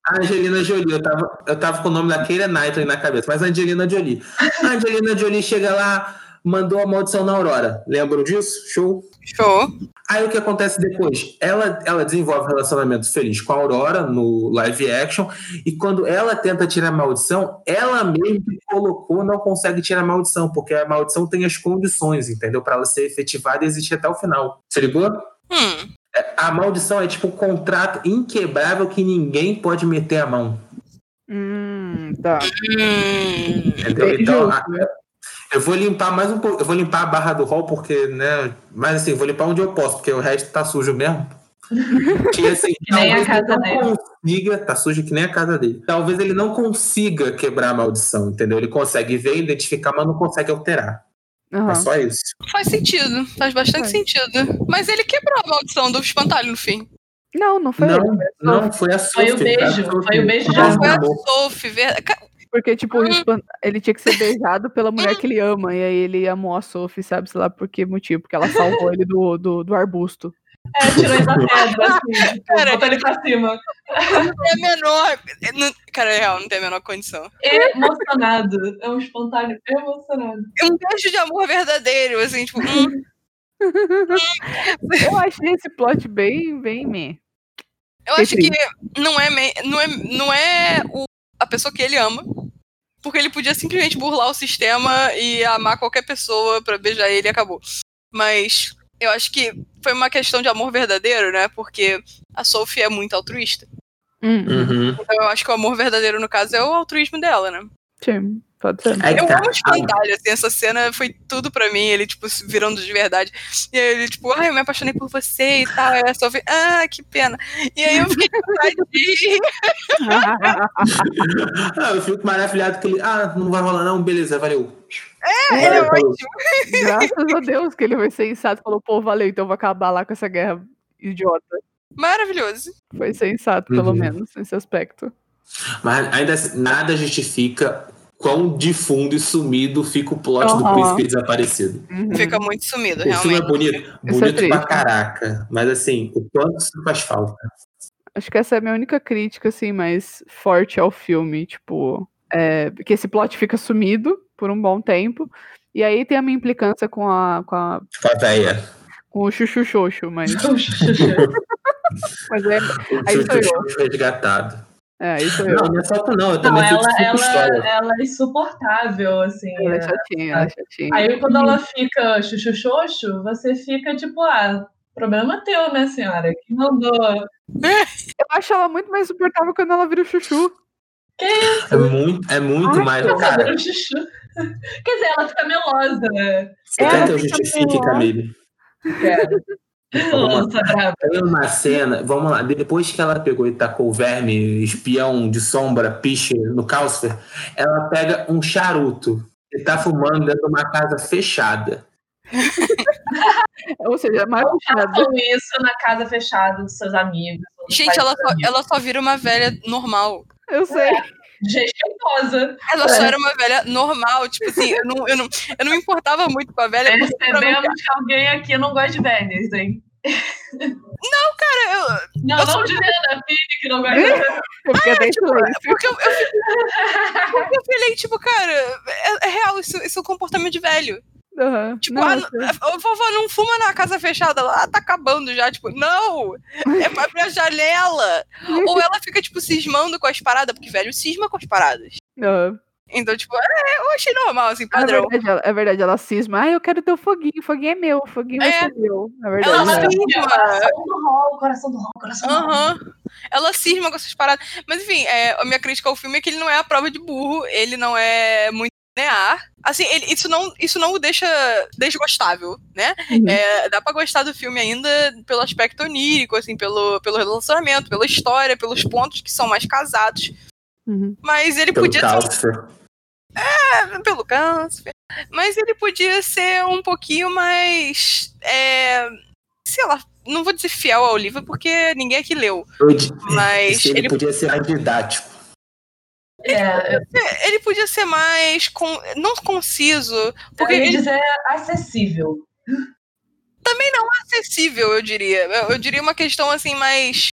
A Angelina Jolie, eu tava, eu tava com o nome da Keira Knightley na cabeça, mas a Angelina Jolie. A Angelina Jolie chega lá, mandou a maldição na Aurora. Lembram disso? Show. Show. Aí o que acontece depois? Ela, ela desenvolve um relacionamento feliz com a Aurora no live action, e quando ela tenta tirar a maldição, ela mesma que colocou não consegue tirar a maldição, porque a maldição tem as condições, entendeu? Para ela ser efetivada e existir até o final. Se ligou? Hum. A maldição é tipo um contrato inquebrável que ninguém pode meter a mão. Hum, tá. Entendeu? É Então, a- eu vou limpar mais um pouco. Eu vou limpar a barra do hall, porque, né? Mas assim, vou limpar onde eu posso, porque o resto tá sujo mesmo. Que, assim, Que nem a casa não consiga, tá sujo que nem a casa dele. Talvez ele não consiga quebrar a maldição, entendeu? Ele consegue ver, identificar, mas não consegue alterar. Aham. É só isso. Faz sentido. Faz bastante Faz. sentido. Mas ele quebrou a maldição do espantalho no fim. Não, não foi Não, ele. não, foi a Foi o Sophie, beijo, Sophie. foi o beijo de Não, foi a. Sophie. ver- Ca- Porque, tipo, Hum. ele tinha que ser beijado pela mulher que ele ama. E aí ele amou a Sophie, sabe? Sei lá por que motivo. Porque ela salvou ele do, do, do arbusto. É, tirou ele da pedra, assim, tipo, Cara, botou ele pra cima. Não tem a menor. não- Cara, é real, não tem a menor condição. Emocionado. É um espontâneo emocionado. É um beijo de amor verdadeiro, assim, tipo. hum, Eu achei esse plot bem, bem meh. eu acho que não é, me- não é, não é o- a pessoa que ele ama. Porque ele podia simplesmente burlar o sistema e amar qualquer pessoa pra beijar ele e acabou. Mas eu acho que foi uma questão de amor verdadeiro, né? Porque a Sophie é muito altruísta. Hum, Uhum. Então eu acho que o amor verdadeiro, no caso, é o altruísmo dela, né? sim, pode ser. Aí Eu tá. amo espantalho, assim, essa cena foi tudo pra mim, ele, tipo, se virando de verdade. E aí ele, tipo, ai, eu me apaixonei por você e tal. Aí a Sophie, ah, que pena. E aí eu fiquei, tadinho. Ah, eu fico maravilhado que ele. Ah, não vai rolar, não, beleza, valeu. É, É, ele é ótimo. Graças a Deus que ele foi sensato. Falou, pô, valeu, então eu vou acabar lá com essa guerra idiota. Maravilhoso. Foi sensato, pelo Uhum. menos, nesse aspecto. Mas ainda assim, nada justifica quão de fundo e sumido fica o plot do Aham. príncipe desaparecido. Uhum. Fica muito sumido, O filme é realmente. bonito, Isso é bonito pra triste. caraca. Mas assim, o quanto isso faz falta. Acho que essa é a minha única crítica, assim, mais forte ao filme. Tipo, é, que esse plot fica sumido por um bom tempo. E aí tem a minha implicância com a, com, a, Com a véia. com o Chuchu Xoxo, mas, mas é, O Aí sou Chuchu foi resgatado. é, isso eu. Não, não é falta não. Eu Não, também fico ela, ela, ela é insuportável, assim. Ela é é. chatinha, ela é chatinha. Aí quando ela fica chuchu-xoxo, você fica tipo, ah, problema teu, né, senhora? Que mandou. Eu acho ela muito mais suportável quando ela vira o Chuchu. É muito, é muito Ai, mais. Ela Cara, vira um chuchu. Quer dizer, ela fica melosa, né? você ela quer que eu fica justifique, Camille? Quero. Lança brava. Tem uma cena, vamos lá, depois que ela pegou e tacou o verme, espião de sombra, piche no Calcifer, ela pega um charuto e tá fumando dentro de uma casa fechada. Ou seja, é mais. Façam isso na casa fechada dos seus amigos. Gente, ela só, amigos. ela só vira uma velha normal. Eu sei. Desrespeitosa. Ela só É. era uma velha normal. Tipo assim, eu não, eu não, eu não me importava muito com a velha. Percebemos que alguém aqui não gosta de velhas, hein? cara, eu- Não, Eu não sou- de Ana Filho, que não gosta de velhas. Eu fiquei até em silêncio. porque eu, eu, eu falei, tipo, cara, é, é real, isso, isso é um comportamento de velho. Aham. Tipo, Não, ah, a vovó não fuma na casa fechada lá, tá acabando já. Tipo, não! É pra abrir a janela! Ou ela fica, tipo, cismando com as paradas, porque velho cisma com as paradas. Aham. Então, tipo, é, eu achei normal, assim, É padrão. verdade, ela, é verdade, ela cisma. Ah, eu quero ter o foguinho, o foguinho é meu, o foguinho vai É. ser meu. É Ela verdade. né? cisma. Coração do rol, coração do rol, coração do rol. Aham. Ela cisma com essas paradas. Mas enfim, é, a minha crítica ao filme é que ele não é a prova de burro, ele não é muito linear. Assim, ele- isso, não, isso não o deixa desgostável, né? Uhum. É, dá pra gostar do filme ainda pelo aspecto onírico, assim, pelo, pelo relacionamento, pela história, pelos pontos que são mais casados. Uhum. Mas ele Pelo podia ser um Calcifer. pelo câncer. Mas ele podia ser um pouquinho mais. é, sei lá, não vou dizer fiel ao livro, porque ninguém aqui leu. Eu Mas ele, ele, podia ser mais didático. É, ele podia ser mais. con- não conciso. Porque ele dizer acessível. é acessível, eu diria. Eu, eu diria uma questão assim, mais.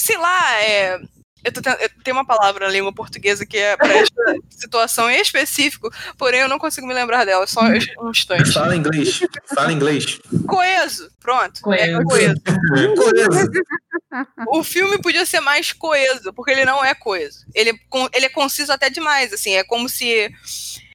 Sei lá, é. Eu, tô, eu tenho uma palavra na língua portuguesa que é para esta situação em específico, porém eu não consigo me lembrar dela, só um instante. Fala inglês. Fala inglês. Coeso, pronto. É Coeso. coeso. Coeso. O filme podia ser mais coeso, porque ele não é coeso. Ele, é ele é conciso até demais, assim, é como se.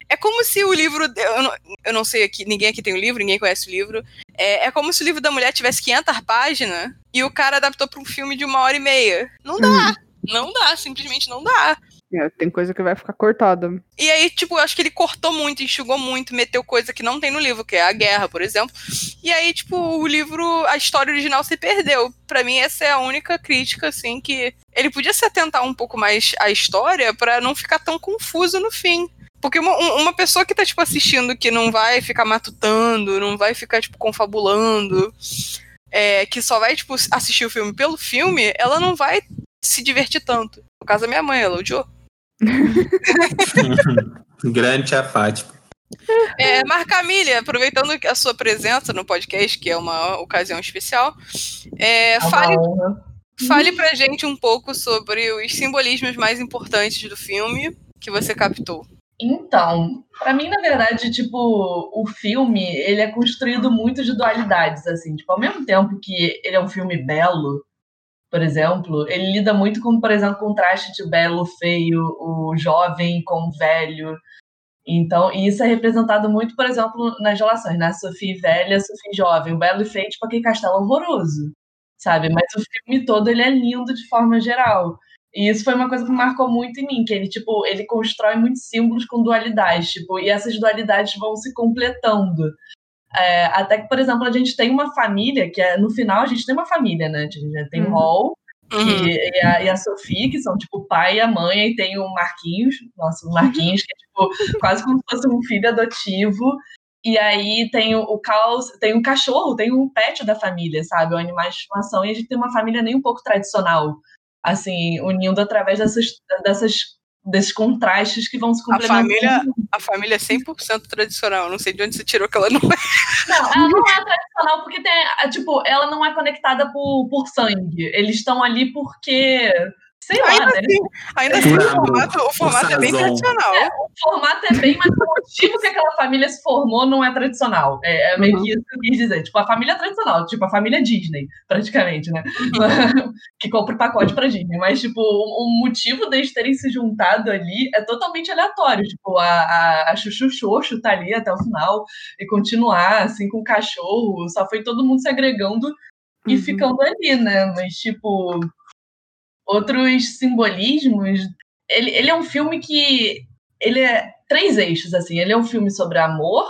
É como se o livro. Eu não, eu não sei aqui, ninguém aqui tem o livro, ninguém conhece o livro. É, é como se o livro da mulher tivesse 500 páginas e o cara adaptou para um filme de uma hora e meia. Não dá. Não dá, simplesmente não dá. É, tem coisa que vai ficar cortada. E aí, tipo, eu acho que ele cortou muito, enxugou muito, meteu coisa que não tem no livro, que é a guerra, por exemplo. E aí, tipo, o livro, a história original se perdeu. Pra mim, essa é a única crítica, assim, que ele podia se atentar um pouco mais à história pra não ficar tão confuso no fim. Porque uma, um- uma pessoa que tá, tipo, assistindo que não vai ficar matutando, não vai ficar, tipo, confabulando, é, que só vai, tipo, assistir o filme pelo filme, ela não vai se divertir tanto. No caso da minha mãe, ela odiou. Grande tia Fátima. É, Marca aproveitando a sua presença no podcast, que é uma ocasião especial, é, É fale, fale pra gente um pouco sobre os simbolismos mais importantes do filme que você captou. Então, pra mim, na verdade, tipo, o filme, ele é construído muito de dualidades, assim. Tipo, ao mesmo tempo que ele é um filme belo, por exemplo, ele lida muito com, por exemplo, contraste de belo, feio, o jovem com o velho. Então, e isso é representado muito, por exemplo, nas relações, né? Sophie velha, Sophie jovem. O belo e feio, tipo, aquele castelo horroroso, sabe? Mas o filme todo, ele é lindo de forma geral. E isso foi uma coisa que marcou muito em mim, que ele, tipo, ele constrói muitos símbolos com dualidades, tipo, e essas dualidades vão se completando. É, até que, por exemplo, a gente tem uma família, que é, no final a gente tem uma família, né? A gente tem o Uhum. Hall Uhum. e, a, e a Sophie, que são, tipo, o pai e a mãe, e tem o Marquinhos, nosso Marquinhos, que é, tipo, quase como se fosse um filho adotivo. E aí tem o, o caos, tem um cachorro, tem um pet da família, sabe? Um animal de estimação. E a gente tem uma família nem um pouco tradicional, assim, unindo através dessas, dessas desses contrastes que vão se complementando. A família, a família é 100% tradicional. Não sei de onde você tirou que ela não é. Não, ela não é tradicional porque tem, tipo, ela não é conectada por, por sangue. Eles estão ali porque Sei lá, ainda né? assim, ainda assim o formato, o formato é bem tradicional. É, o formato é bem, mas o motivo que aquela família se formou não é tradicional. É, é meio uhum. que isso que eu quis dizer. Tipo, a família é tradicional, tipo, a família Disney, praticamente, né? Uhum. que compra o pacote pra Disney. Mas, tipo, o, o, motivo deles terem se juntado ali é totalmente aleatório. Tipo, a, a, a Chuchu Xoxo tá ali até o final e continuar, assim, com o cachorro. Só foi todo mundo se agregando e uhum. ficando ali, né? Mas, tipo outros simbolismos. Ele, ele é um filme que. Ele é três eixos, assim. Ele é um filme sobre amor,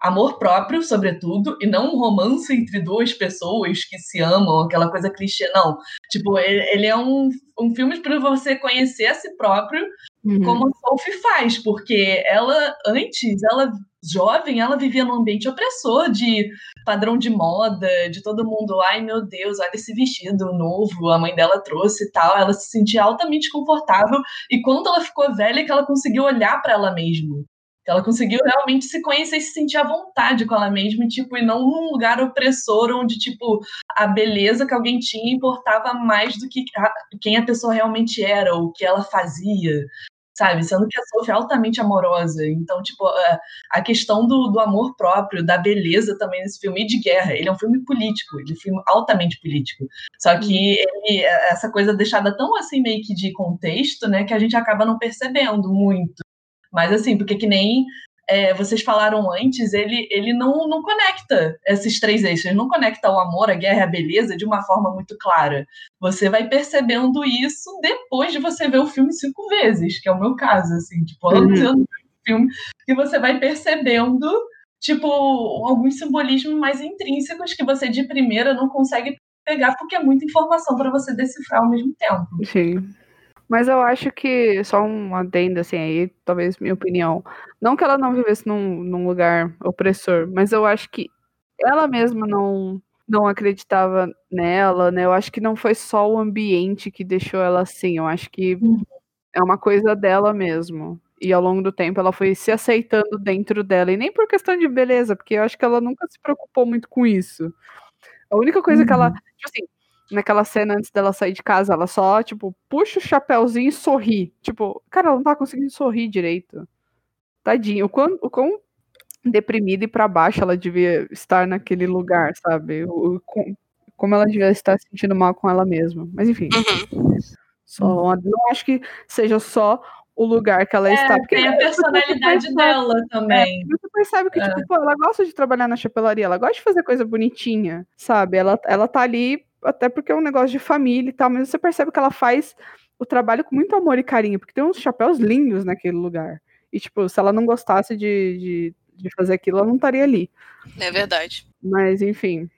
amor próprio, sobretudo, e não um romance entre duas pessoas que se amam, aquela coisa clichê, não. Tipo, ele, ele é um, um filme para você conhecer a si próprio, uhum. como a Sophie faz, porque ela, antes, ela jovem, ela vivia num ambiente opressor de padrão de moda, de todo mundo, ai meu Deus, olha esse vestido novo, a mãe dela trouxe e tal. Ela se sentia altamente confortável e quando ela ficou velha, que ela conseguiu olhar para ela mesma. Ela conseguiu realmente se conhecer e se sentir à vontade com ela mesma, tipo, e não num lugar opressor onde, tipo, a beleza que alguém tinha importava mais do que a, quem a pessoa realmente era, ou o que ela fazia sabe? Sendo que a Sophie é altamente amorosa. Então, tipo, a, a questão do, do, amor próprio, da beleza também nesse filme, e de guerra. Ele é um filme político, ele é um filme altamente político. Só que uhum. ele, essa coisa deixada tão assim meio que de contexto, né, que a gente acaba não percebendo muito. Mas assim, porque que nem é, vocês falaram antes, ele, ele não, não conecta esses três eixos, ele não conecta o amor, a guerra e a beleza de uma forma muito clara. Você vai percebendo isso depois de você ver o filme cinco vezes, que é o meu caso, assim, tipo, anos uhum. filme, que você vai percebendo, tipo, alguns simbolismos mais intrínsecos que você de primeira não consegue pegar porque é muita informação para você decifrar ao mesmo tempo. Sim. Mas eu acho que, só um adendo, assim, aí, talvez minha opinião. Não que ela não vivesse num, num lugar opressor, mas eu acho que ela mesma não, não acreditava nela, né? Eu acho que não foi só o ambiente que deixou ela assim. Eu acho que uhum. é uma coisa dela mesmo. E ao longo do tempo ela foi se aceitando dentro dela. E nem por questão de beleza, porque eu acho que ela nunca se preocupou muito com isso. A única coisa uhum. que ela. Uhum. Tipo assim, naquela cena antes dela sair de casa, ela só, tipo, puxa o chapéuzinho e sorri. Tipo, cara, ela não tá conseguindo sorrir direito. Tadinho. O quão, o quão deprimida e para baixo ela devia estar naquele lugar, sabe? O, como ela devia estar se sentindo mal com ela mesma. Mas enfim. Uhum. Só, não acho que seja só o lugar que ela é, está. Porque tem a personalidade dela também. É, você percebe que, é. tipo, pô, ela gosta de trabalhar na chapelaria, ela gosta de fazer coisa bonitinha, sabe? Ela, ela tá ali até porque é um negócio de família e tal, mas você percebe que ela faz o trabalho com muito amor e carinho, porque tem uns chapéus lindos naquele lugar. E, tipo, se ela não gostasse de, de, de fazer aquilo, ela não estaria ali. É verdade. Mas, enfim.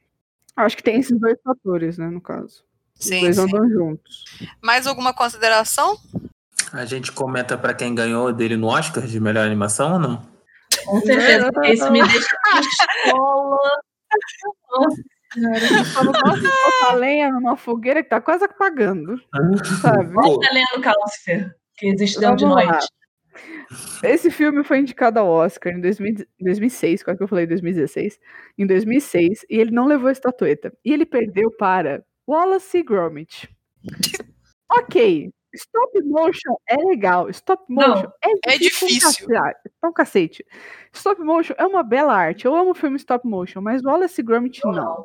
Acho que tem esses dois fatores, né, no caso. Sim, Os dois sim. andam juntos. Mais alguma consideração? A gente comenta para quem ganhou dele no Oscar de melhor animação ou não? Com certeza, esse me deixa pistola. Eu só não gosto de botar lenha numa fogueira que tá quase apagando. Sabe? Lenha no Calcifer, que existe dentro de noite. Esse filme foi indicado ao Oscar em 2000, 2006, quase que eu falei 2016, em 2006, e ele não levou a estatueta. E ele perdeu para Wallace Gromit. ok, stop motion é legal, stop motion não, é, é difícil. É um cacete. Stop motion é uma bela arte, eu amo filme stop motion, mas Wallace Gromit não. Não,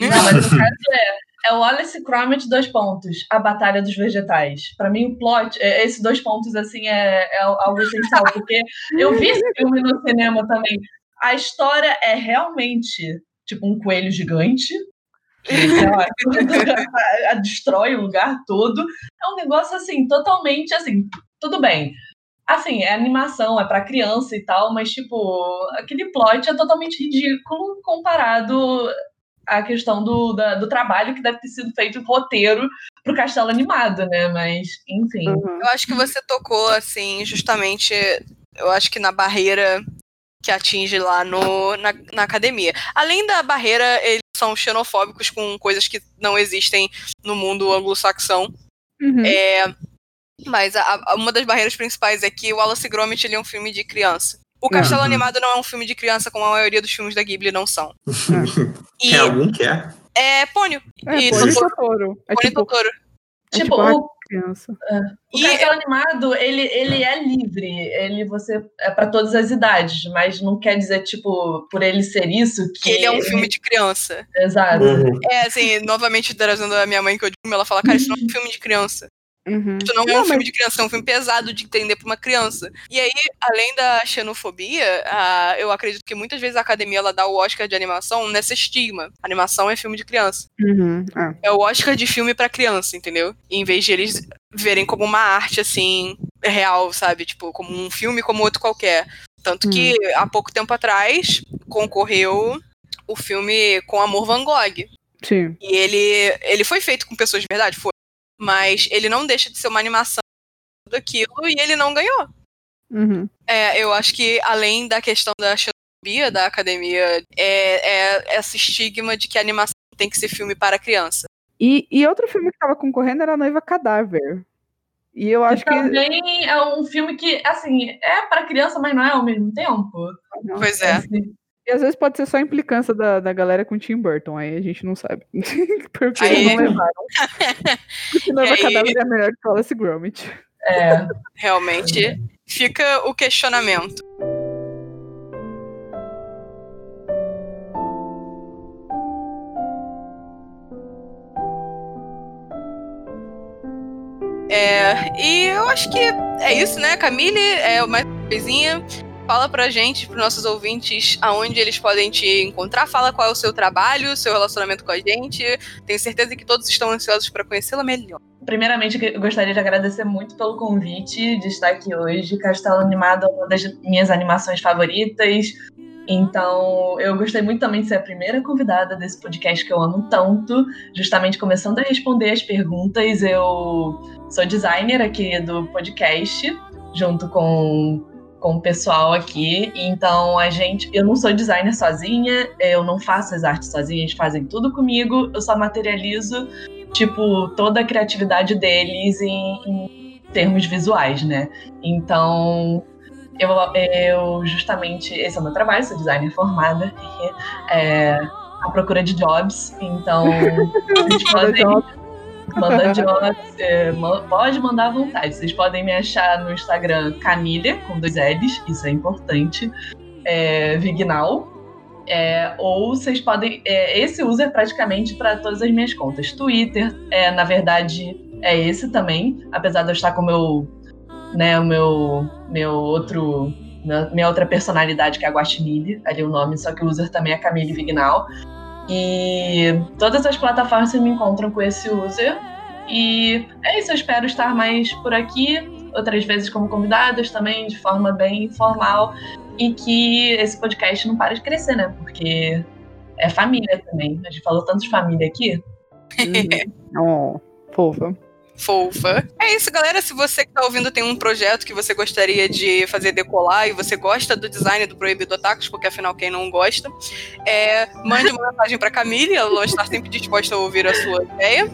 mas o caso é, é o Wallace Gromit, dois pontos, a Batalha dos Vegetais. Para mim, o plot, é, esses dois pontos, assim, é, é algo essencial, porque eu vi esse filme no cinema também. A história é realmente, tipo, um coelho gigante, lá, destrói o lugar todo. É um negócio, assim, totalmente, assim, tudo bem. Assim, é animação, é para criança e tal, mas, tipo, aquele plot é totalmente ridículo comparado a questão do, da, do trabalho que deve ter sido feito roteiro para o castelo animado, né? Mas, enfim. Uhum. Eu acho que você tocou, assim, justamente eu acho que na barreira que atinge lá no, na, na academia. Além da barreira, eles são xenofóbicos com coisas que não existem no mundo anglo-saxão. Uhum. É, mas a- a- uma das barreiras principais é que o Wallace Gromit ele é um filme de criança. O Castelo Uhum. Animado não é um filme de criança, como a maioria dos filmes da Ghibli não são. E Tem algum que é? é Pônio. É, e Pônio e Totoro. Totoro. É Pônio tipo, Totoro. é Tipo, tipo a o, criança. o E Castelo Animado, ele, ele é livre. Ele você é pra todas as idades, mas não quer dizer, tipo, por ele ser isso, que, que ele é um filme de criança. Exato. Uhum. É, assim, novamente trazendo a minha mãe que eu digo, ela fala, cara, isso não é um filme de criança. Uhum. Isso não é Não, um filme de criança, é um filme pesado de entender pra uma criança. E aí, além da xenofobia, ah, eu acredito que muitas vezes a academia ela dá o Oscar de animação nessa estigma. Animação é filme de criança. Uhum. É. É o Oscar de filme pra criança, entendeu? Em vez de eles verem como uma arte, assim, real, sabe? Tipo, como um filme como outro qualquer. Tanto que, há pouco tempo atrás, concorreu o filme Com Amor Van Gogh. Sim. E ele, ele foi feito com pessoas de verdade, foi. Mas ele não deixa de ser uma animação daquilo e ele não ganhou. Uhum. É, eu acho que além da questão da xenofobia da academia, é, é esse estigma de que a animação tem que ser filme para criança. E, e outro filme que tava concorrendo era Noiva Cadáver. E eu acho que. Também é um filme que, assim, é pra criança, mas não é ao mesmo tempo. Não. Pois é. Assim, E às vezes pode ser só a implicância da, da galera com Tim Burton, aí a gente não sabe. Porque Aí- eles não levaram. Porque Noiva aí- Cadáver é melhor que Wallace Gromit. é. Realmente fica o questionamento. É, e eu acho que é isso, né? Camille, é mais uma coisinha. Fala pra gente, pros nossos ouvintes, aonde eles podem te encontrar. Fala qual é o seu trabalho, seu relacionamento com a gente. Tenho certeza que todos estão ansiosos pra conhecê-la melhor. Primeiramente, eu gostaria de agradecer muito pelo convite de estar aqui hoje. Castelo Animado é uma das minhas animações favoritas. Então, eu gostei muito também de ser a primeira convidada desse podcast que eu amo tanto. Justamente começando a responder as perguntas. Eu sou designer aqui do podcast, junto com, com o pessoal aqui. Então, a gente. Eu não sou designer sozinha, eu não faço as artes sozinha, eles fazem tudo comigo. Eu só materializo tipo, toda a criatividade deles em, em termos visuais, né? Então, eu, eu justamente, esse é o meu trabalho, sou designer formada, é, à procura de jobs, então, vocês podem mandar jobs, é, pode mandar à vontade, vocês podem me achar no Instagram Camilha, com dois L's, isso é importante, é, Vignal, é, ou vocês podem. é, esse user praticamente para todas as minhas contas. Twitter, é, na verdade, é esse também, apesar de eu estar com meu. Né, o meu, meu outro. Minha, outra personalidade, que é a Guaxinili, ali o nome, só que o user também é Camille Vignal. E todas as plataformas me encontram com esse user. E é isso, eu espero estar mais por aqui, outras vezes como convidadas também, de forma bem informal e que esse podcast não pare de crescer, né? Porque é família também. A gente falou tanto de família aqui. Uhum. oh, fofa. Fofa. É isso, galera. Se você que tá ouvindo tem um projeto que você gostaria de fazer decolar e você gosta do design do Proibido Otakus, porque afinal quem não gosta, é, mande uma mensagem pra Camille, ela vai estar sempre disposta a ouvir a sua ideia.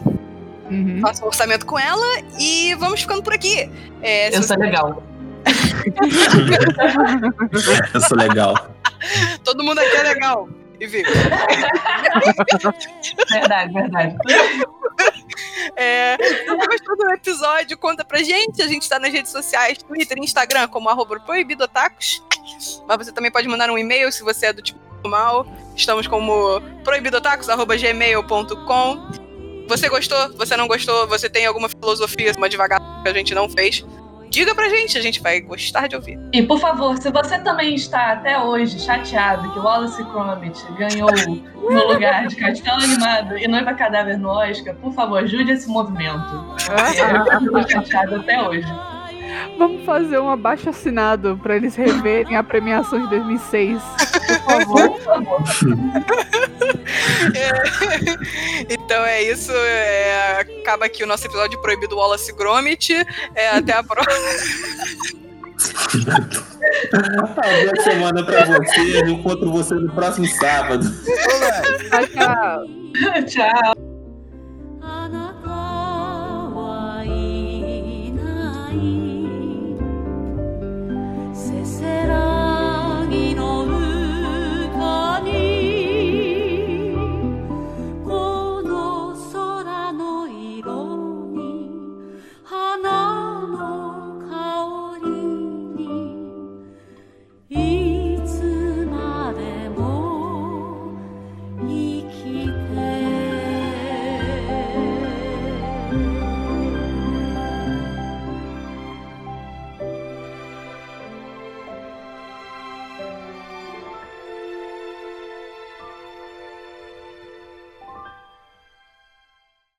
Uhum. Faça um orçamento com ela e vamos ficando por aqui. É, você- legal. Eu sou legal. Todo mundo aqui é legal. E viu? Verdade, verdade. É, se você gostou do episódio, conta pra gente. A gente tá nas redes sociais, Twitter e Instagram, como arroba proibidotacos. Mas você também pode mandar um e-mail se você é do tipo mal. Estamos como proibidotacos.gmail.com. Você gostou? Você não gostou? Você tem alguma filosofia, uma devagar que a gente não fez? Diga pra gente, a gente vai gostar de ouvir. E por favor, se você também está até hoje chateado que Wallace Gromit ganhou no lugar de Castelo Animado e Noiva Cadáver no Oscar, por favor, ajude esse movimento. Eu estou chateado até hoje. Vamos fazer um abaixo assinado pra eles reverem a premiação de 2006. Por favor. Por favor. Então é isso. é, acaba aqui o nosso episódio proibido Wallace Gromit. É, até a próxima. Ah, boa semana pra você. Eu encontro você no próximo sábado. Tchau, tchau.